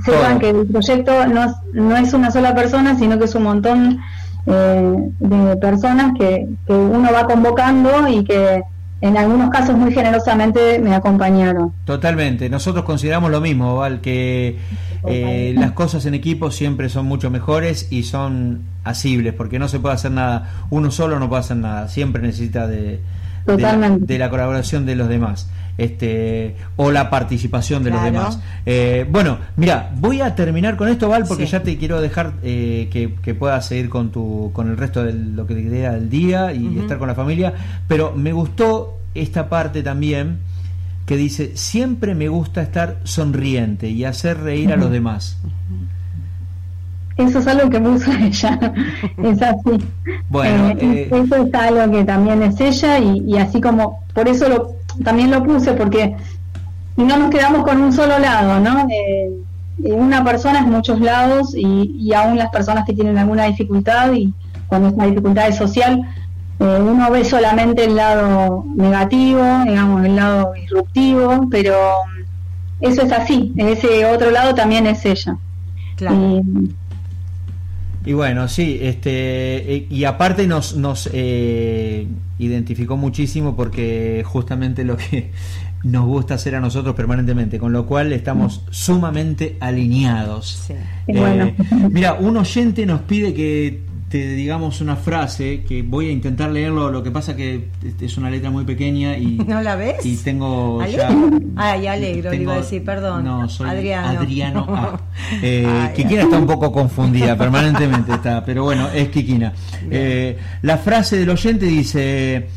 sepan
Todo.
que el proyecto no, es- no es una sola persona, sino que es un montón eh, de personas que, que uno va convocando y que en algunos casos muy generosamente me acompañaron.
Totalmente, nosotros consideramos lo mismo, Val, que eh, las cosas en equipo siempre son mucho mejores y son asibles, porque no se puede hacer nada, uno solo no puede hacer nada, siempre necesita de, de, la,
Totalmente.
de la colaboración de los demás. Este, o la participación de los demás. Eh, bueno, mira, voy a terminar con esto, Val, porque
Sí.
ya te quiero dejar eh, que, que puedas seguir con tu con el resto de lo que te queda del día y estar con la familia. Pero me gustó esta parte también que dice, siempre me gusta estar sonriente y hacer reír a los demás.
Eso es algo que puso (laughs) ella, es así.
Bueno,
Eh,
eh,
eso es algo que también es ella y, y así como, por eso lo, también lo puse, porque no nos quedamos con un solo lado, ¿no? Eh, una persona es muchos lados y, y aún las personas que tienen alguna dificultad y cuando esa dificultad es social, uno ve solamente el lado negativo, digamos, el lado disruptivo, pero eso es así, ese otro lado también es ella.
Claro.
Y,
Y bueno, sí, este, eh, y aparte nos, nos eh, identificó muchísimo porque justamente lo que (laughs) nos gusta hacer a nosotros permanentemente, con lo cual estamos sumamente alineados.
Sí.
Bueno.
Eh, mira, un oyente nos pide que te digamos una frase que voy a intentar leerlo, lo que pasa que es una letra muy pequeña y, (laughs)
¿No la ves?
y tengo ya...
¿Alegro? Ay, alegro, le
Tengo-
iba a decir, perdón.
No, soy
Adriano.
Adriano. A. (laughs) Eh,
Ay,
Kikina está un poco confundida, permanentemente está, pero bueno, es Kikina. Eh, la frase del oyente dice: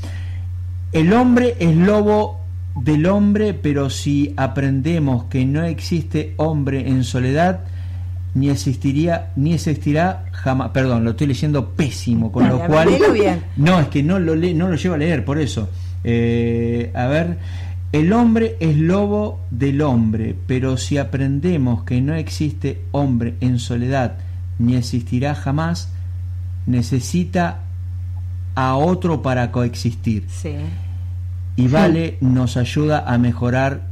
El hombre es lobo del hombre, pero si aprendemos que no existe hombre en soledad, ni existiría, ni existirá jamás. Perdón, lo estoy leyendo pésimo, con lo cual.
bien.
No, es que no lo, le- no lo llevo a leer, por eso. Eh, a ver, el hombre es lobo del hombre, pero si aprendemos que no existe hombre en soledad, ni existirá jamás, necesita a otro para coexistir.
Sí.
Y Vale nos ayuda a mejorar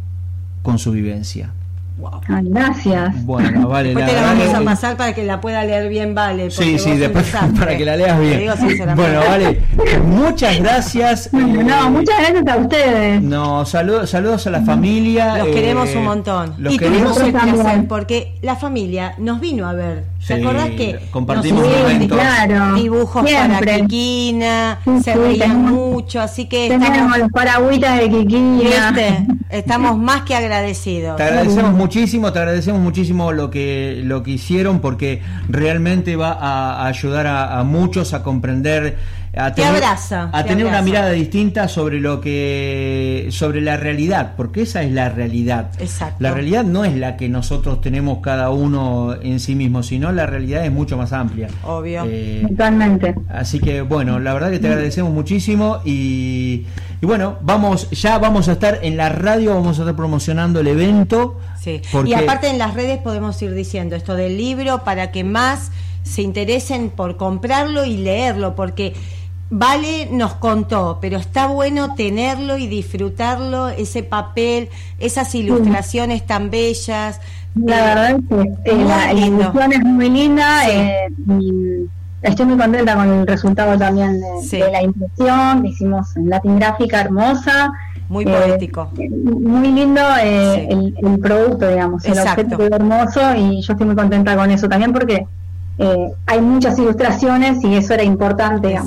con su vivencia.
Wow.
ah, gracias.
Bueno, Vale,
Después
la
te la vamos a
que-
pasar para que la pueda leer bien, vale.
Sí, sí, después
empezaste. (laughs)
para que la leas
Te
bien.
digo sinceramente.
Bueno, vale, muchas gracias. (laughs)
Bueno,
Eh,
no, muchas gracias a ustedes.
No, saludos, saludos a la familia.
Los
eh,
queremos un montón.
Los
y
queremos.
el
Nosotros
placer porque la familia nos vino a ver. ¿Te
Sí,
acordás que
compartimos.
Claro,
dibujos
siempre.
para Kikina,
Sí,
se
sí,
reían
tenemos-
mucho, así que
Tenemos
estamos,
los paragüitas de Kikina.
¿viste? estamos más que agradecidos.
Te agradecemos muchísimo, te agradecemos muchísimo lo que lo que hicieron porque realmente va a, a ayudar a, a muchos a comprender, a
Te
tener,
abraza,
a
te
tener una mirada distinta sobre lo que sobre la realidad, porque esa es la realidad.
Exacto.
La realidad no es la que nosotros tenemos cada uno en sí mismo, sino la realidad es mucho más amplia.
Obvio.
Eh,
Totalmente.
Así que bueno, la verdad que te agradecemos muchísimo y, y bueno, vamos, ya vamos a estar en la radio, vamos a estar promocionando el evento.
Sí.
porque-
Y aparte en las redes podemos ir diciendo esto del libro para que más se interesen por comprarlo y leerlo, porque Vale nos contó, pero está bueno tenerlo y disfrutarlo, ese papel, esas ilustraciones tan bellas.
La verdad es que eh, la ilustración es muy linda eh, y estoy muy contenta con el resultado también de, la impresión hicimos en Latin Gráfica hermosa.
Muy poético.
Eh, muy lindo el, producto, digamos, el objeto hermoso y yo estoy muy contenta con eso también porque eh, hay muchas ilustraciones y eso era importante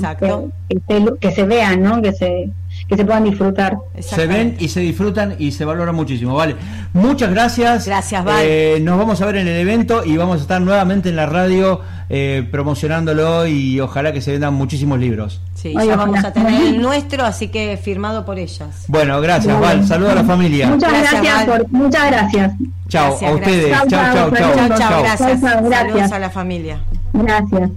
que, se vean, ¿no? que, se, que se puedan disfrutar.
Se ven y se disfrutan y se valora muchísimo. Vale, muchas gracias.
Gracias, Vale.
Eh, nos vamos a ver en el evento y vamos a estar nuevamente en la radio eh, promocionándolo y ojalá que se vendan muchísimos libros.
Sí, ya vamos a tener (laughs) el nuestro, así que firmado por ellas.
Bueno, gracias, Val. Saludos a la familia.
Muchas gracias, muchas gracias.
Chao, a ustedes. Chao, chao, chao.
Chao, gracias. Saludos a la familia.
Gracias.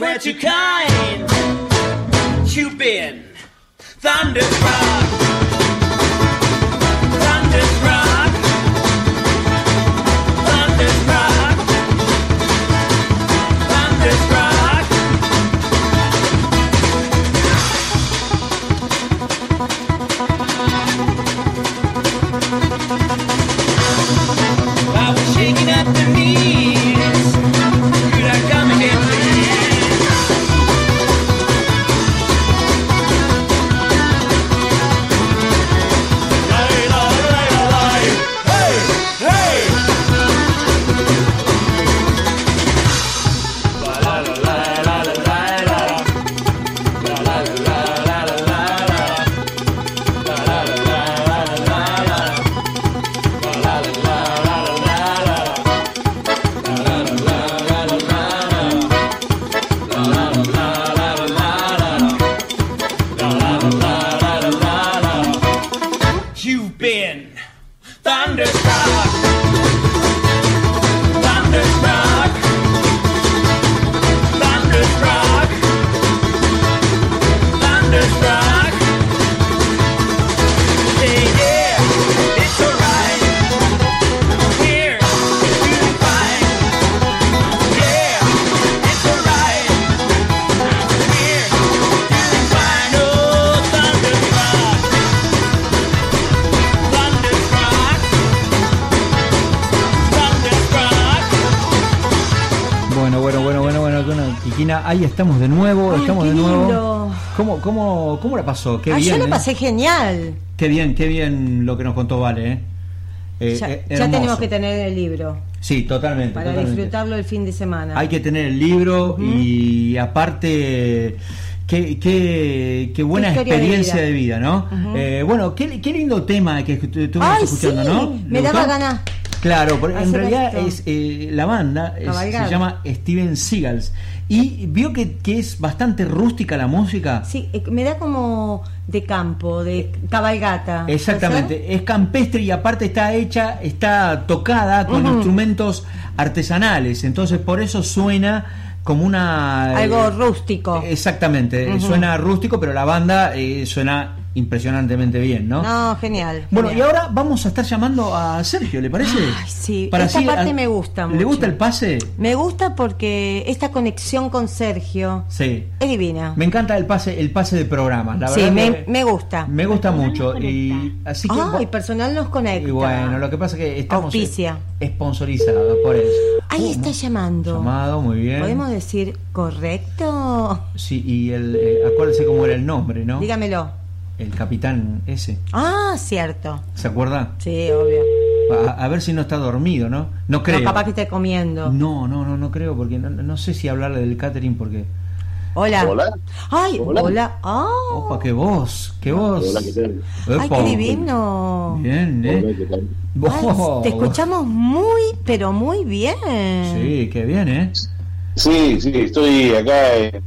It's what you kind. You've been thunderstruck.
Ahí estamos de nuevo, estamos de nuevo. ¿Cómo, cómo, ¿Cómo la pasó?
Qué bien, yo la ¿eh? pasé genial.
Qué bien, qué bien lo que nos contó Vale. ¿eh?
Eh, ya, tenemos que tener el libro.
Sí, totalmente.
Para disfrutarlo el fin de semana.
Hay que tener el libro y aparte... Qué, qué, qué buena experiencia de vida, ¿no? bueno, qué, qué, lindo tema que estuvimos escuchando, ¿no?
Me daba ganas
Claro, en realidad es eh, la banda se llama Steven Seagals. Y vio que, que, es bastante rústica la música.
Sí, eh, me da como de campo, de cabalgata.
Exactamente, es campestre y aparte está hecha, está tocada con instrumentos artesanales, entonces por eso suena como una...
Algo eh, rústico.
Exactamente, suena rústico, pero la banda eh, suena impresionantemente bien, ¿no?
No, genial.
Bueno, y ahora vamos a estar llamando a Sergio, ¿le parece?
Ay, sí, Para esta parte me gusta mucho.
¿Le gusta el pase?
Me gusta porque esta conexión con Sergio
sí.
es divina.
Me encanta el pase el pase de programa, la
verdad. Sí, me, me, gusta.
Me gusta mucho. Y así que,
Ay, personal nos conecta.
Y bueno, lo que pasa es que estamos
Auspicia.
sponsorizados por eso.
Ahí está llamando.
Llamado, muy bien.
¿Podemos decir correcto?
Sí, y el, eh, acuérdese cómo era el nombre, ¿no?
Dígamelo
el capitán ese.
Ah, cierto.
¿Se acuerda?
Sí, obvio.
A, ver si no está dormido, ¿no? No creo. No,
capaz que esté comiendo.
No, no, no, no creo, porque no, sé si hablarle del catering porque...
Hola.
Hola.
Ay, hola. Ah.
Opa, qué voz, qué voz.
Hola, ¿qué tal?
Ay, qué divino.
Bien, ¿eh?
te escuchamos muy, pero muy bien.
Sí, qué bien, ¿eh?
Sí, sí, estoy acá en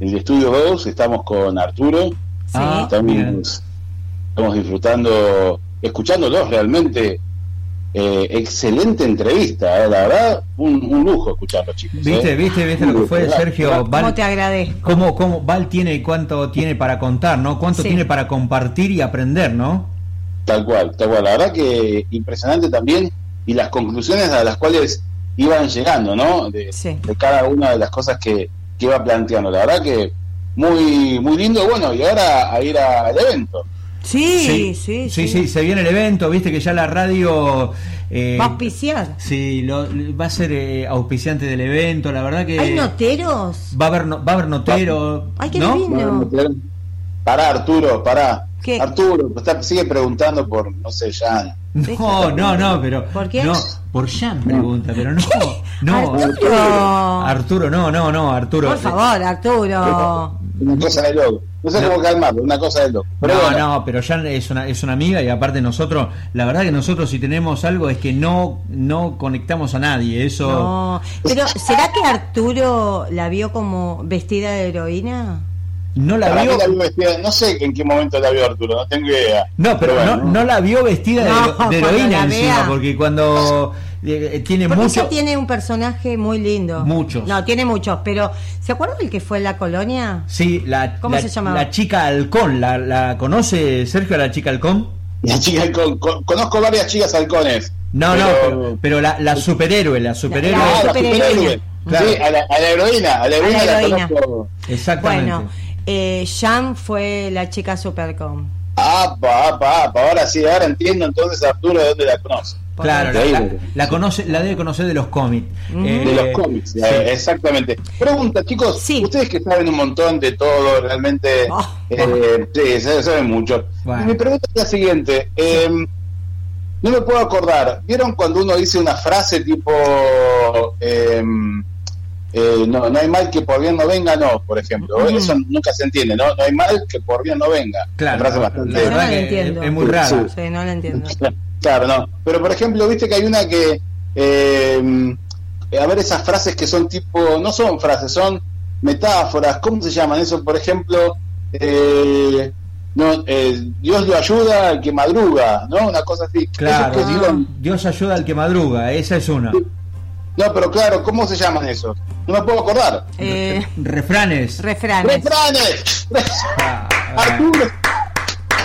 el estudio 2, estamos con Arturo
Ah,
estamos, disfrutando, escuchándolos realmente. Eh, excelente entrevista, eh, la verdad, un, lujo escucharlos, chicos.
¿Viste, eh. viste, viste lo que fue Sergio?
¿Cómo te agradezco?
¿Cómo, cómo Val tiene cuánto tiene para contar, ¿no? ¿Cuánto tiene para compartir y aprender, ¿no?
Tal cual, tal cual. La verdad que impresionante también y las conclusiones a las cuales iban llegando, ¿no? De, de cada una de las cosas que, que iba planteando. La verdad que muy muy lindo. Bueno, y ahora a ir al evento.
Sí sí,
sí sí, se viene el evento, viste que ya la radio...
Eh, va a auspiciar.
Sí, lo, va a ser eh, auspiciante del evento, la verdad que...
¿Hay noteros?
Va a haber, va a haber notero.
Ay, qué ¿no?
Pará, Arturo, pará. Arturo, sigue preguntando por, no sé, ya
no, no, no, pero.
¿Por qué?
No, por Jan pregunta, pero no. No,
Arturo.
Arturo, no, no, no, Arturo.
Por favor, Arturo.
Una cosa de loco. No sé cómo calmarlo, una cosa de loco.
Pero no, no, pero Jan es una, es una amiga y aparte nosotros, la verdad que nosotros si tenemos algo es que no, no conectamos a nadie. Eso.
No, pero ¿será que Arturo la vio como vestida de heroína?
No la vio.
no sé en qué momento la vio Arturo, no tengo idea.
No, pero, no, no, la vio vestida de, heroína encima, porque cuando eh, tiene mucho.
tiene un personaje muy lindo.
Muchos.
No, tiene muchos, pero ¿se acuerdan del que fue en la colonia?
Sí, la.
¿Cómo se llamaba?
La chica halcón, ¿la, la conoce Sergio, la chica halcón?
La chica halcón, conozco varias chicas halcones.
No, no, pero, la, la, superhéroe, la superhéroe.
La, la superhéroe. Sí, a la, a la, heroína, a la heroína, a la heroína.
Exactamente.
Bueno, eh, Jan fue la chica Supercom.
Apa, apa, apa. Ahora sí, ahora entiendo entonces Arturo de dónde la conoce.
Claro, la, conoce, la debe conocer de los cómics.
Eh, de los cómics, exactamente. Pregunta, chicos, ustedes que saben un montón de todo, realmente, oh. eh, sí, saben mucho. Mi pregunta es la siguiente. Eh, no me puedo acordar. ¿Vieron cuando uno dice una frase tipo... Eh, no, no hay mal que por bien no venga, no, por ejemplo. Eso nunca se entiende, ¿no? No hay mal que por bien no venga.
Claro, bastante,
no, entiendo.
Es, muy raro.
Sí. no lo entiendo. (laughs)
Claro, no. Pero por ejemplo, viste que hay una que. Eh, a ver, esas frases que son tipo. No son frases, son metáforas. ¿Cómo se llaman eso? Por ejemplo. Eh, no, eh, Dios lo ayuda al que madruga, ¿no? Una cosa así.
Claro, Dios ayuda al que madruga, esa es una.
No, pero claro, ¿cómo se llaman esos? No me puedo acordar.
Eh,
refranes.
Refranes.
Refranes. Ah, (laughs) Arturo.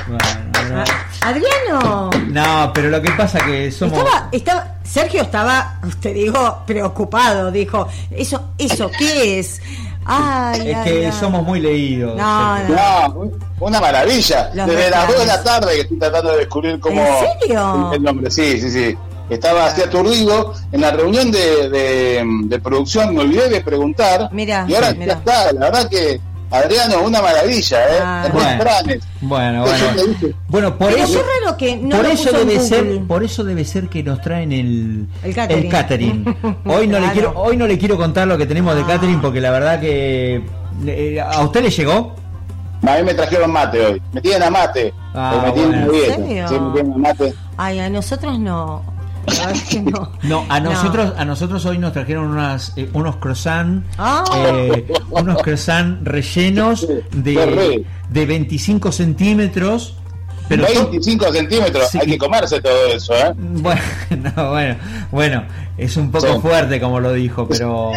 Bueno, Adriano.
No, pero lo que pasa que somos.
Estaba, estaba, Sergio estaba, te digo, preocupado. Dijo, eso, eso, ¿qué es? Ay,
es que somos muy leídos.
No, no. una maravilla. Desde las 2 de la tarde que estoy tratando de descubrir cómo.
¿En serio?
El nombre, sí, sí, sí estaba así aturdido. En la reunión de, de, producción me olvidé de preguntar.
Mira,
y ahora ya está. La verdad que Adriano, una maravilla, ¿eh?
Ah, bueno, bueno, bueno. por eso,
que
por eso debe ser, por eso debe ser que nos traen el,
el catering. (laughs)
Hoy no le quiero, hoy no le quiero contar lo que tenemos de ah. catering porque la verdad que eh, a usted le llegó.
A mí me trajeron mate hoy. Me tienen a mate.
Ah,
me tienen a mate.
Ay, a nosotros no. (laughs)
no. a nosotros, a nosotros hoy nos trajeron unas, eh, unos croissants, ah. eh, unos croissants rellenos de, de 25 centímetros.
Pero 25 centímetros, hay que comerse todo eso, ¿eh?
Bueno, (laughs) bueno, bueno, es un poco fuerte como lo dijo, pero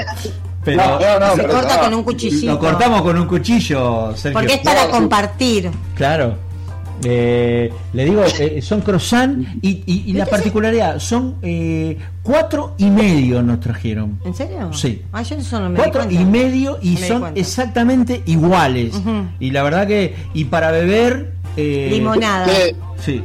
pero
se corta con un cuchillo.
Lo cortamos con un cuchillo, Sergio.
Porque es para compartir.
Claro. Eh, le digo, eh, son croissant y, la particularidad, son eh, cuatro y medio nos trajeron.
¿En serio?
Sí.
Ah, yo no me
cuatro y medio y son exactamente iguales. Y la verdad que, y para beber...
Limonada.
Sí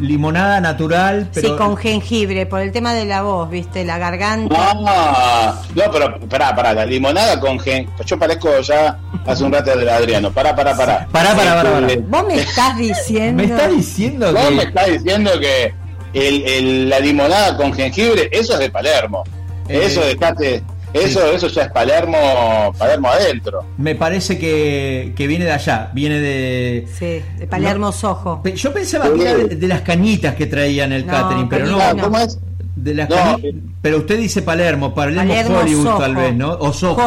limonada natural.
Pero... Sí, con jengibre, por el tema de la voz, ¿viste? La garganta.
Ah, no, pero pará, pará, la limonada con jengibre. Yo parezco ya hace un rato del Adriano. Pará, pará, pará.
Pará, pará, pará.
Vos me estás diciendo.
me estás diciendo
que. Vos me estás diciendo que el, la limonada con jengibre, eso es de Palermo. Eh, eso dejate. Eso, eso ya es Palermo, Palermo adentro.
Me parece que, viene de allá, viene de.
Sí, de Palermo Sojo.
Yo pensaba que era de, las cañitas que traían el catering, pero no. ¿Cómo es? De las pero usted dice Palermo, Palermo, Hollywood tal vez, ¿no? O Sojo.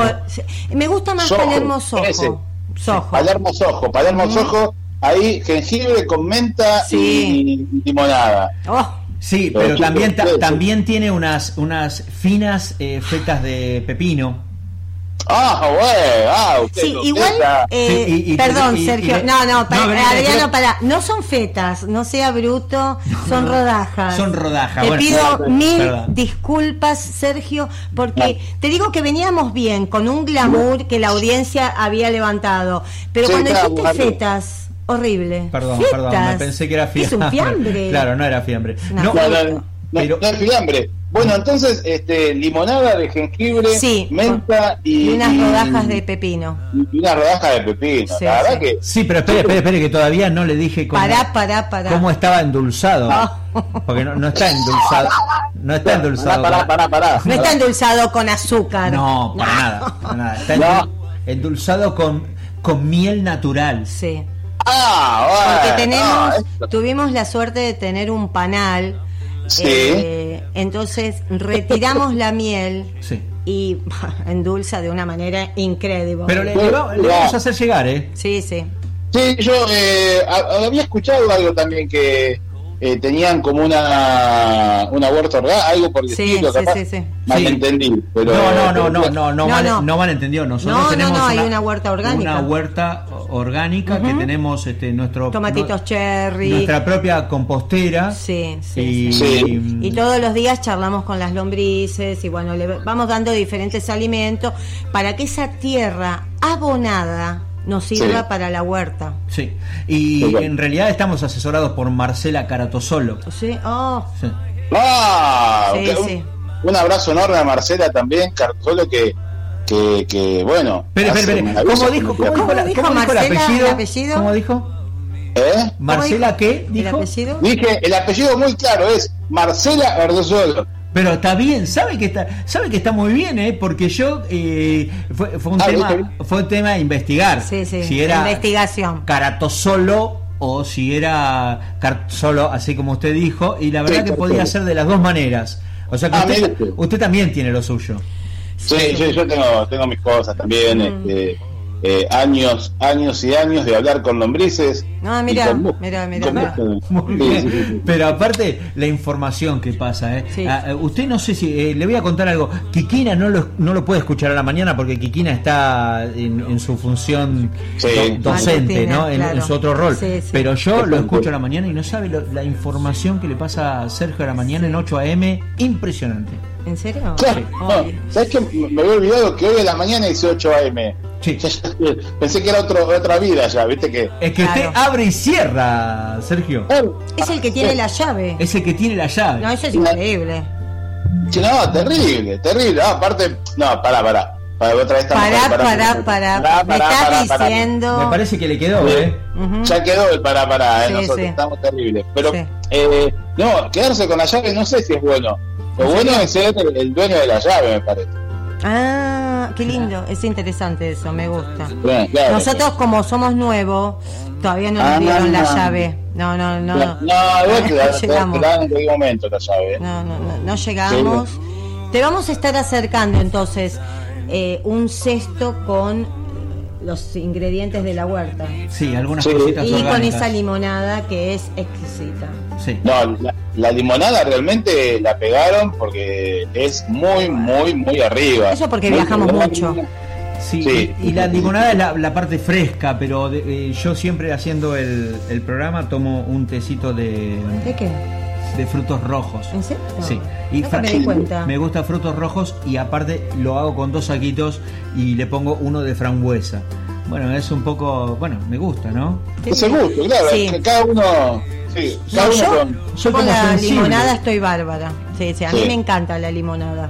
Me gusta más Palermo Sojo.
Sojo. Palermo Sojo, Palermo Sojo, ahí jengibre con menta y limonada.
Oh. Sí, pero, también, también tiene unas, unas finas eh, fetas de pepino.
Ah, bueno, ah,
sí, igual, eh, perdón, Sergio, no, no, para, no, Adriano, para, no son fetas, no sea bruto, son rodajas.
Son rodajas.
Te pido mil disculpas, Sergio, porque te digo que veníamos bien, con un glamour que la audiencia había levantado, pero cuando dijiste fetas horrible.
Perdón, perdón, me pensé que era fiambre.
Es un fiambre. (laughs)
claro, no era fiambre.
No, no, no, pero... no, es fiambre. Bueno, entonces, este, limonada de jengibre, menta y,
y, unas rodajas de pepino.
Y unas rodajas de pepino. Sí, la verdad que.
Sí, pero espere, espere, espere, que todavía no le dije
cómo, pará, pará, pará.
cómo estaba endulzado. Porque no, no, está endulzado. No está endulzado.
Pará, pará, pará,
no está endulzado con azúcar.
No, para nada. Para nada. Está endulzado con, con miel natural.
Sí. Ah, Porque tenemos, tuvimos la suerte de tener un panal. Eh, entonces retiramos la miel y (laughs) endulza de una manera increíble.
Pero le, vamos a hacer llegar, ¿eh?
Sí, sí.
Sí, yo eh, había escuchado algo también que eh, tenían como una, una huerta orgánica, algo por el sí, estilo, sí, sí, sí. mal entendí. Pero,
no, no, no, no, no, no, mal, no. mal entendido. Nosotros
no,
tenemos
no, no, hay una huerta orgánica.
Una huerta orgánica que tenemos este nuestro
tomatitos cherry,
nuestra propia compostera.
Sí, sí, sí, Y todos los días charlamos con las lombrices y bueno, le vamos dando diferentes alimentos para que esa tierra abonada nos sirva para la huerta.
Sí, y en realidad estamos asesorados por Marcela Caratosolo.
Sí, oh.
Sí. Ah, sí, Un, abrazo enorme a Marcela también, Caratosolo, que, que, que bueno.
Pero, pero, pero, ¿cómo dijo, cómo dijo, ¿Cómo dijo, Marcela, el, apellido? el apellido? ¿Cómo dijo?
¿Eh?
¿Marcela qué? Dijo?
¿El apellido?
Dije, el apellido muy claro es Marcela Erdosolo.
Pero está bien, sabe que está, sabe que está muy bien, ¿eh? porque yo eh, fue, un ah, tema, fue un tema de investigar.
Sí, sí, si era investigación.
solo o si era solo, así como usted dijo, y la verdad que podía ser de las dos maneras. O sea que ah, usted, usted, también tiene lo suyo.
Sí, sí, yo tengo, tengo mis cosas también. Mm. Este, eh, años, años y años de hablar con lombrices.
No, mira, mira, mira.
Pero aparte, la información que pasa, ¿eh? Ah, eh usted no sé si, eh, le voy a contar algo. Kikina no lo, no lo puede escuchar a la mañana porque Kikina está en, su función docente, ¿no? En, su otro rol. Pero yo lo escucho a la mañana y no sabe la información que le pasa a Sergio a la mañana en 8 a.m. Impresionante.
¿En serio?
¿Sabes que me había olvidado que hoy a la mañana hice 8 a.m.? Sí. (laughs) Pensé que era otro, otra vida ya, ¿viste que?
Es que usted abre y cierra, Sergio.
Es el que tiene la llave.
Es el que tiene la llave.
No, eso es increíble.
No, terrible, terrible. aparte, no, pará, pará.
Para otra vez pará, pará, pará, Me estás diciendo.
Me parece que le quedó, ¿eh?
Ya quedó el pará, pará, ¿eh? Nosotros estamos terribles. Pero, eh, no, quedarse con la llave no sé si es bueno. Lo bueno es ser el dueño de la llave, me parece.
Ah, qué lindo, es interesante eso, me gusta. Nosotros como somos nuevos, todavía no nos ah, dieron la llave. No, no, no. No,
no, (laughs) llegamos. en momento la llave.
No, no, no, no llegamos. Te vamos a estar acercando entonces eh, un cesto con los ingredientes de la huerta.
Sí, algunas cositas
Y con esa limonada que es exquisita.
Sí. No, la, limonada realmente la pegaron porque es muy, muy, muy arriba.
Eso porque viajamos mucho.
Sí, Y, la limonada es la, parte fresca, pero eh, yo siempre haciendo el, el programa tomo un tecito de...
¿De qué?
De frutos rojos.
¿En serio?
Sí.
Y me, cuenta.
me gusta frutos rojos y aparte lo hago con dos saquitos y le pongo uno de frambuesa. Bueno, es un poco, bueno, me gusta, ¿no?
Es el gusto, claro, que cada uno Sí,
yo, yo con la limonada estoy bárbara. Sí, sí, a mí me encanta la limonada.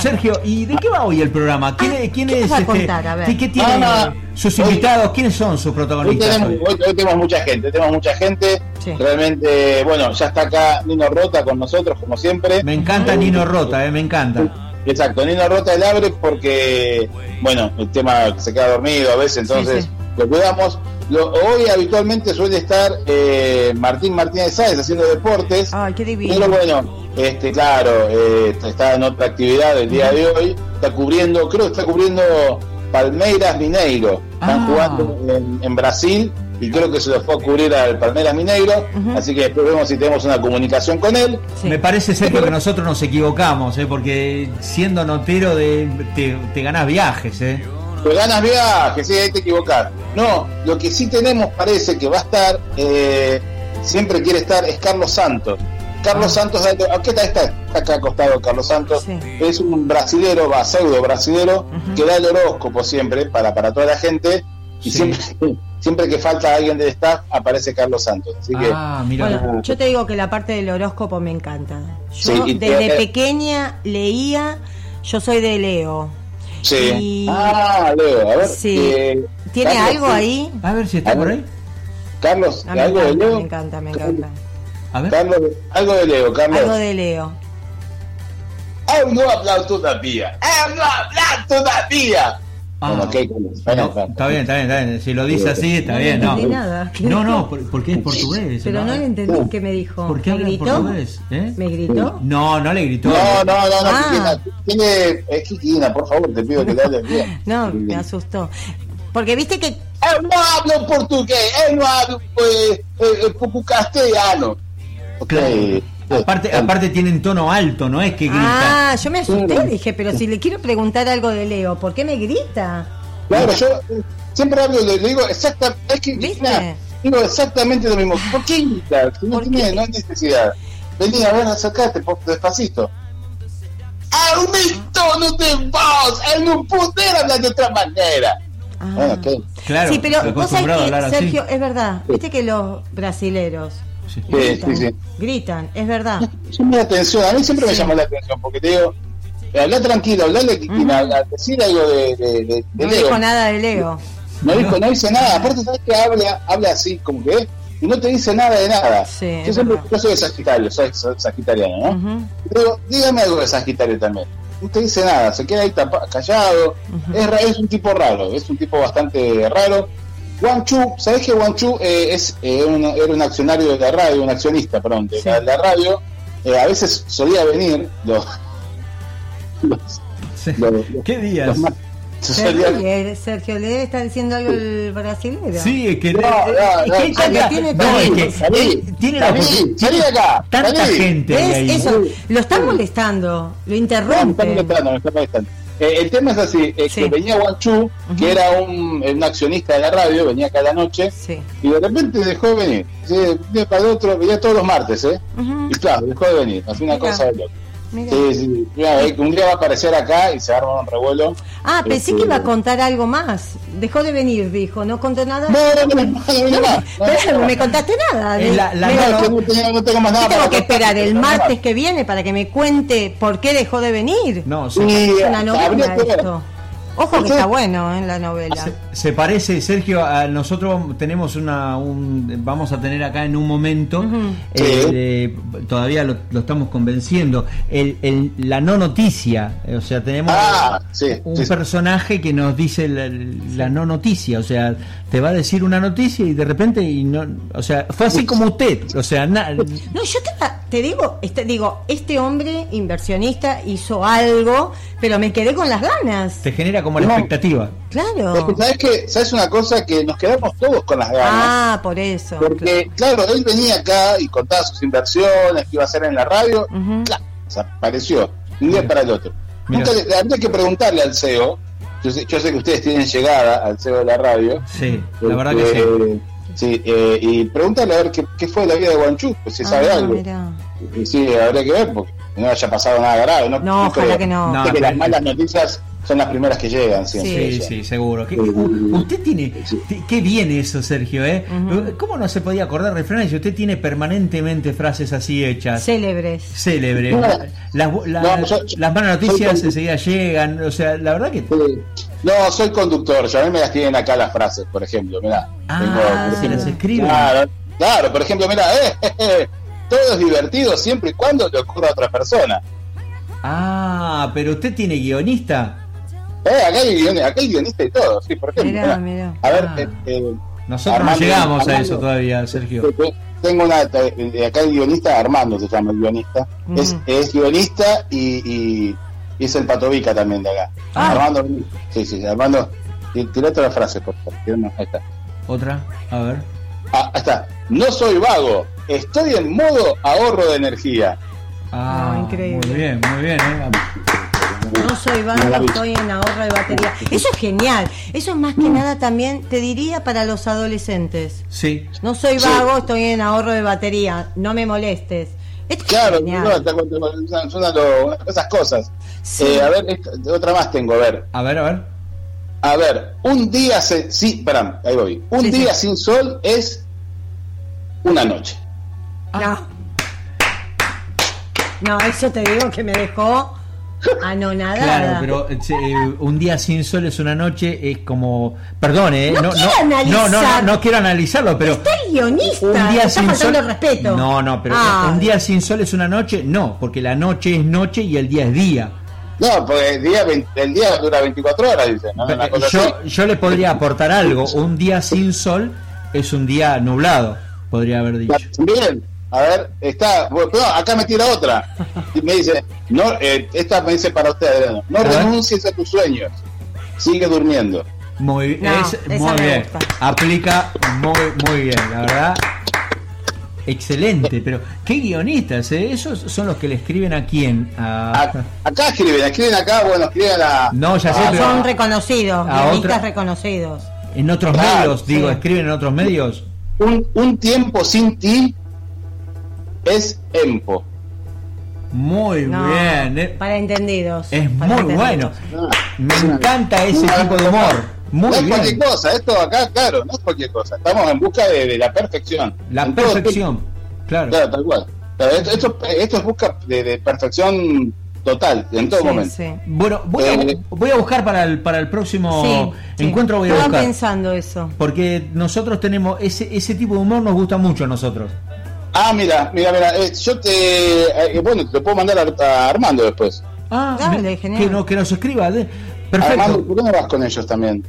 Sergio, ¿y de qué va hoy el programa? ¿Quién,
ah,
quién es
este, contar? A ver.
¿Qué, tiene ah, sus invitados? ¿Quiénes son sus protagonistas?
Hoy tenemos, mucha gente, tenemos mucha gente. Realmente, bueno, ya está acá Nino Rota con nosotros, como siempre.
Me encanta Nino Rota, eh, me encanta.
Exacto, Nino Rota el abre porque, bueno, el tema se queda dormido a veces, entonces lo cuidamos. hoy habitualmente suele estar eh, Martín Martínez Sáez haciendo deportes.
Ay, qué divino.
Pero bueno, este, claro, eh, está en otra actividad el día de hoy. Está cubriendo, creo que está cubriendo Palmeiras Mineiro. Están ah. jugando en, Brasil y creo que se los fue a cubrir al Palmeiras Mineiro. Así que después vemos si tenemos una comunicación con él.
Me parece ser que nosotros nos equivocamos, ¿eh? porque siendo notero de, te, te ganas viajes. ¿eh?
Te ganas viajes, sí, ahí te equivocas. No, lo que sí tenemos parece que va a estar, eh, siempre quiere estar, es Carlos Santos. Carlos Santos, ¿qué está, está, acá acostado Carlos Santos? Es un brasilero, va, pseudo brasilero, que da el horóscopo siempre para, para toda la gente y siempre, (laughs) siempre que falta alguien del staff aparece Carlos Santos. Así que,
ah, bueno, yo te digo que la parte del horóscopo me encanta. Yo desde pequeña leía, yo soy de Leo.
Sí. Ah, Leo, a ver.
Sí. Eh, ¿Tiene algo ahí?
A ver si está por ahí.
Carlos,
ah, ¿algo de Leo? Me encanta, me encanta.
Carlos, algo de Leo, Carlos.
Algo de Leo.
Él no habla todavía. Él no habla todavía.
Ah, bueno, okay, bueno, está bien, está bien, está bien. Si lo dice así, está bien. No,
nada.
no, no, porque es portugués.
Pero no, le entendí qué me dijo.
¿Por qué
¿Me gritó?
portugués?
¿Eh? ¿Me gritó?
No, no le gritó.
No, no, no, no, ah. Tiene, es Kikina, por favor, te pido que le hables bien. (laughs)
No, me asustó. Porque viste que.
Él no habla portugués, él no habla eh, eh, eh castellano.
Okay. Aparte, aparte tienen tono alto, no es que grita.
Ah, yo me asusté, dije, pero si le quiero preguntar algo de Leo, ¿por qué me grita?
Claro, yo siempre hablo, le digo exactamente, es que digo exactamente lo mismo. ¿Por qué grita? no tiene, no hay necesidad. Vení, a ver, acercate, despacito. ¡Aumento no te voz! ¡Él no poder hablar de otra manera!
Ah. Bueno, okay. Claro, sí, pero vos sabés que, Sergio, es verdad, viste que los brasileros gritan, gritan, es verdad.
Llama la atención, a mí siempre me llama la atención, porque te digo, habla tranquilo, hablale, uh -huh. decir algo de, de, de,
No dijo nada de Leo.
No, dijo, no dice nada, aparte sabes que habla, habla así, como que y no te dice nada de nada. Yo, siempre, yo soy de Sagitario, soy, sagitariano, ¿no? Pero dígame algo de Sagitario también. No te dice nada, se queda ahí callado. es, es un tipo raro, es un tipo bastante raro Wang Chu, ¿sabés que Wang Chu eh, es, eh, un, era un accionario de la radio, un accionista, perdón, de, la, radio? Eh, a veces solía venir (laughs) los.
¿Qué días?
Sergio, Sergio, ¿le está diciendo algo el brasileño?
Sí, es que.
No, no,
es que, tiene
salí, tiene la salí, acá.
Tanta gente.
Ahí. Eso, lo está molestando, lo interrumpe. No,
está molestando, me está molestando. Eh, el tema es así, que venía Chu, que era un, accionista de la radio, venía cada noche, y de repente dejó de venir. Sí, para otro, venía todos los martes, ¿eh? Y claro, dejó de venir, así una cosa de loco. Sí, sí. un día va a aparecer acá y se arma un revuelo.
Ah, pensé que iba a contar algo más. Dejó de venir, dijo. ¿No contó nada?
No, no, no, no,
no, me contaste nada.
no, tengo más nada.
Tengo que esperar el martes que viene para que me cuente por qué dejó de venir.
No,
sí. Es una novela esto. Ojo que está bueno en ¿eh? la novela.
se parece, Sergio, a nosotros tenemos una, un, vamos a tener acá en un momento, eh, todavía lo, estamos convenciendo, el, la no noticia, o sea, tenemos ah, un personaje que nos dice la, no noticia, o sea, te va a decir una noticia y de repente, y no, o sea, fue así como usted, o sea, no,
yo te, te digo, este, digo, este hombre inversionista hizo algo, pero me quedé con las ganas.
Te genera como la expectativa.
Claro.
¿Sabes que ¿Sabes una cosa? Que nos quedamos todos con las ganas.
Ah, por eso.
Porque, claro, él venía acá y contaba sus inversiones, que iba a hacer en la radio. Claro, desapareció. Un día para el otro. Nunca habría que preguntarle al CEO. Yo sé, yo sé, que ustedes tienen llegada al CEO de la radio.
Sí, la verdad que sí.
Sí, eh, y pregúntale a ver qué, qué, fue la vida de Guanchu, pues si sabe ah, algo. Y sí, habría que ver, porque no haya pasado nada grave. No,
no, ojalá que no.
que las malas noticias son las primeras que llegan siempre.
Sí, sí, seguro. usted tiene, qué bien eso, Sergio, ¿eh? ¿Cómo no se podía acordar refranes si usted tiene permanentemente frases así hechas?
Célebres.
Célebres. Las, las malas noticias enseguida llegan, o sea, la verdad que...
No, soy conductor, ya a mí me las tienen acá las frases, por ejemplo, mira.
Ah, se las escriben.
Claro, claro, por ejemplo, mira, eh, todo es divertido siempre y cuando le ocurra a otra persona.
Ah, pero usted tiene guionista.
Eh, acá hay, guionista, acá hay guionista y todo, sí, por ejemplo.
Mirá, mirá.
A ver, ah. eh, eh,
nosotros no llegamos a eso todavía, Sergio.
Tengo una, eh, acá el guionista, Armando se llama el guionista. Es, es guionista y, y, es el patovica también de acá. Ah. Armando, sí, sí, Armando, tira otra frase, por favor. Ahí está.
Otra, a ver.
Ah, ahí está. No soy vago, estoy en modo ahorro de energía.
Ah, increíble. Muy bien, muy bien. Eh.
No soy vago, estoy en ahorro de batería. Eso es genial. Eso es más que nada también, te diría, para los adolescentes.
Sí.
No soy vago, estoy en ahorro de batería. No me molestes.
claro, son esas cosas. Eh, a ver, otra más tengo, a ver.
A ver, a ver.
A ver, un día, se, sí, espera, ahí voy. Un día sin sol es una noche.
No. No, eso te digo que me dejó anonadada.
Claro, pero eh, eh, un día sin sol es una noche, es como. Perdón, ¿eh?
No, no, no,
no, no, quiero analizarlo, pero.
Está el guionista, un día sin sol. respeto.
No, no, pero ah. un día sin sol es una noche, no, porque la noche es noche y el día es día.
No, pues el día, el día dura 24 horas, dice.
Yo, yo le podría aportar algo. Un día sin sol es un día nublado, podría haber dicho.
Bien, a ver, está, bueno, acá me tira otra. Y me dice, no, eh, esta me dice para usted, no renuncies a tus sueños, sigue durmiendo.
Muy, muy bien, aplica muy, muy bien, la verdad. Excelente, pero qué guionistas, ¿eh? Esos son los que le escriben a quién.
acá escriben, escriben acá, bueno, escriben a.
No, ya sé,
Son reconocidos, guionistas reconocidos.
En otros medios, digo, escriben en otros medios.
Un, un tiempo sin ti es EMPO.
Muy bien. Eh.
Para entendidos.
Es muy bueno. Me encanta ese tipo de humor. Muy no
es cualquier cosa, esto acá, claro, no es cualquier cosa. Estamos en busca de, la perfección.
La perfección, claro.
Claro, tal cual. esto, esto, es busca de, perfección total, en todo momento.
Bueno, voy, a, eh, voy, a, buscar para el, para el próximo encuentro. Voy a Estaba
pensando eso.
Porque nosotros tenemos ese, ese tipo de humor, nos gusta mucho a nosotros.
Ah, mira, mira, mira. Eh, yo te. Eh, bueno, te puedo mandar a, Armando después.
Ah, Dale, genial. Que, no, que nos escriba. Perfecto.
Armando, ¿por qué no vas con ellos también?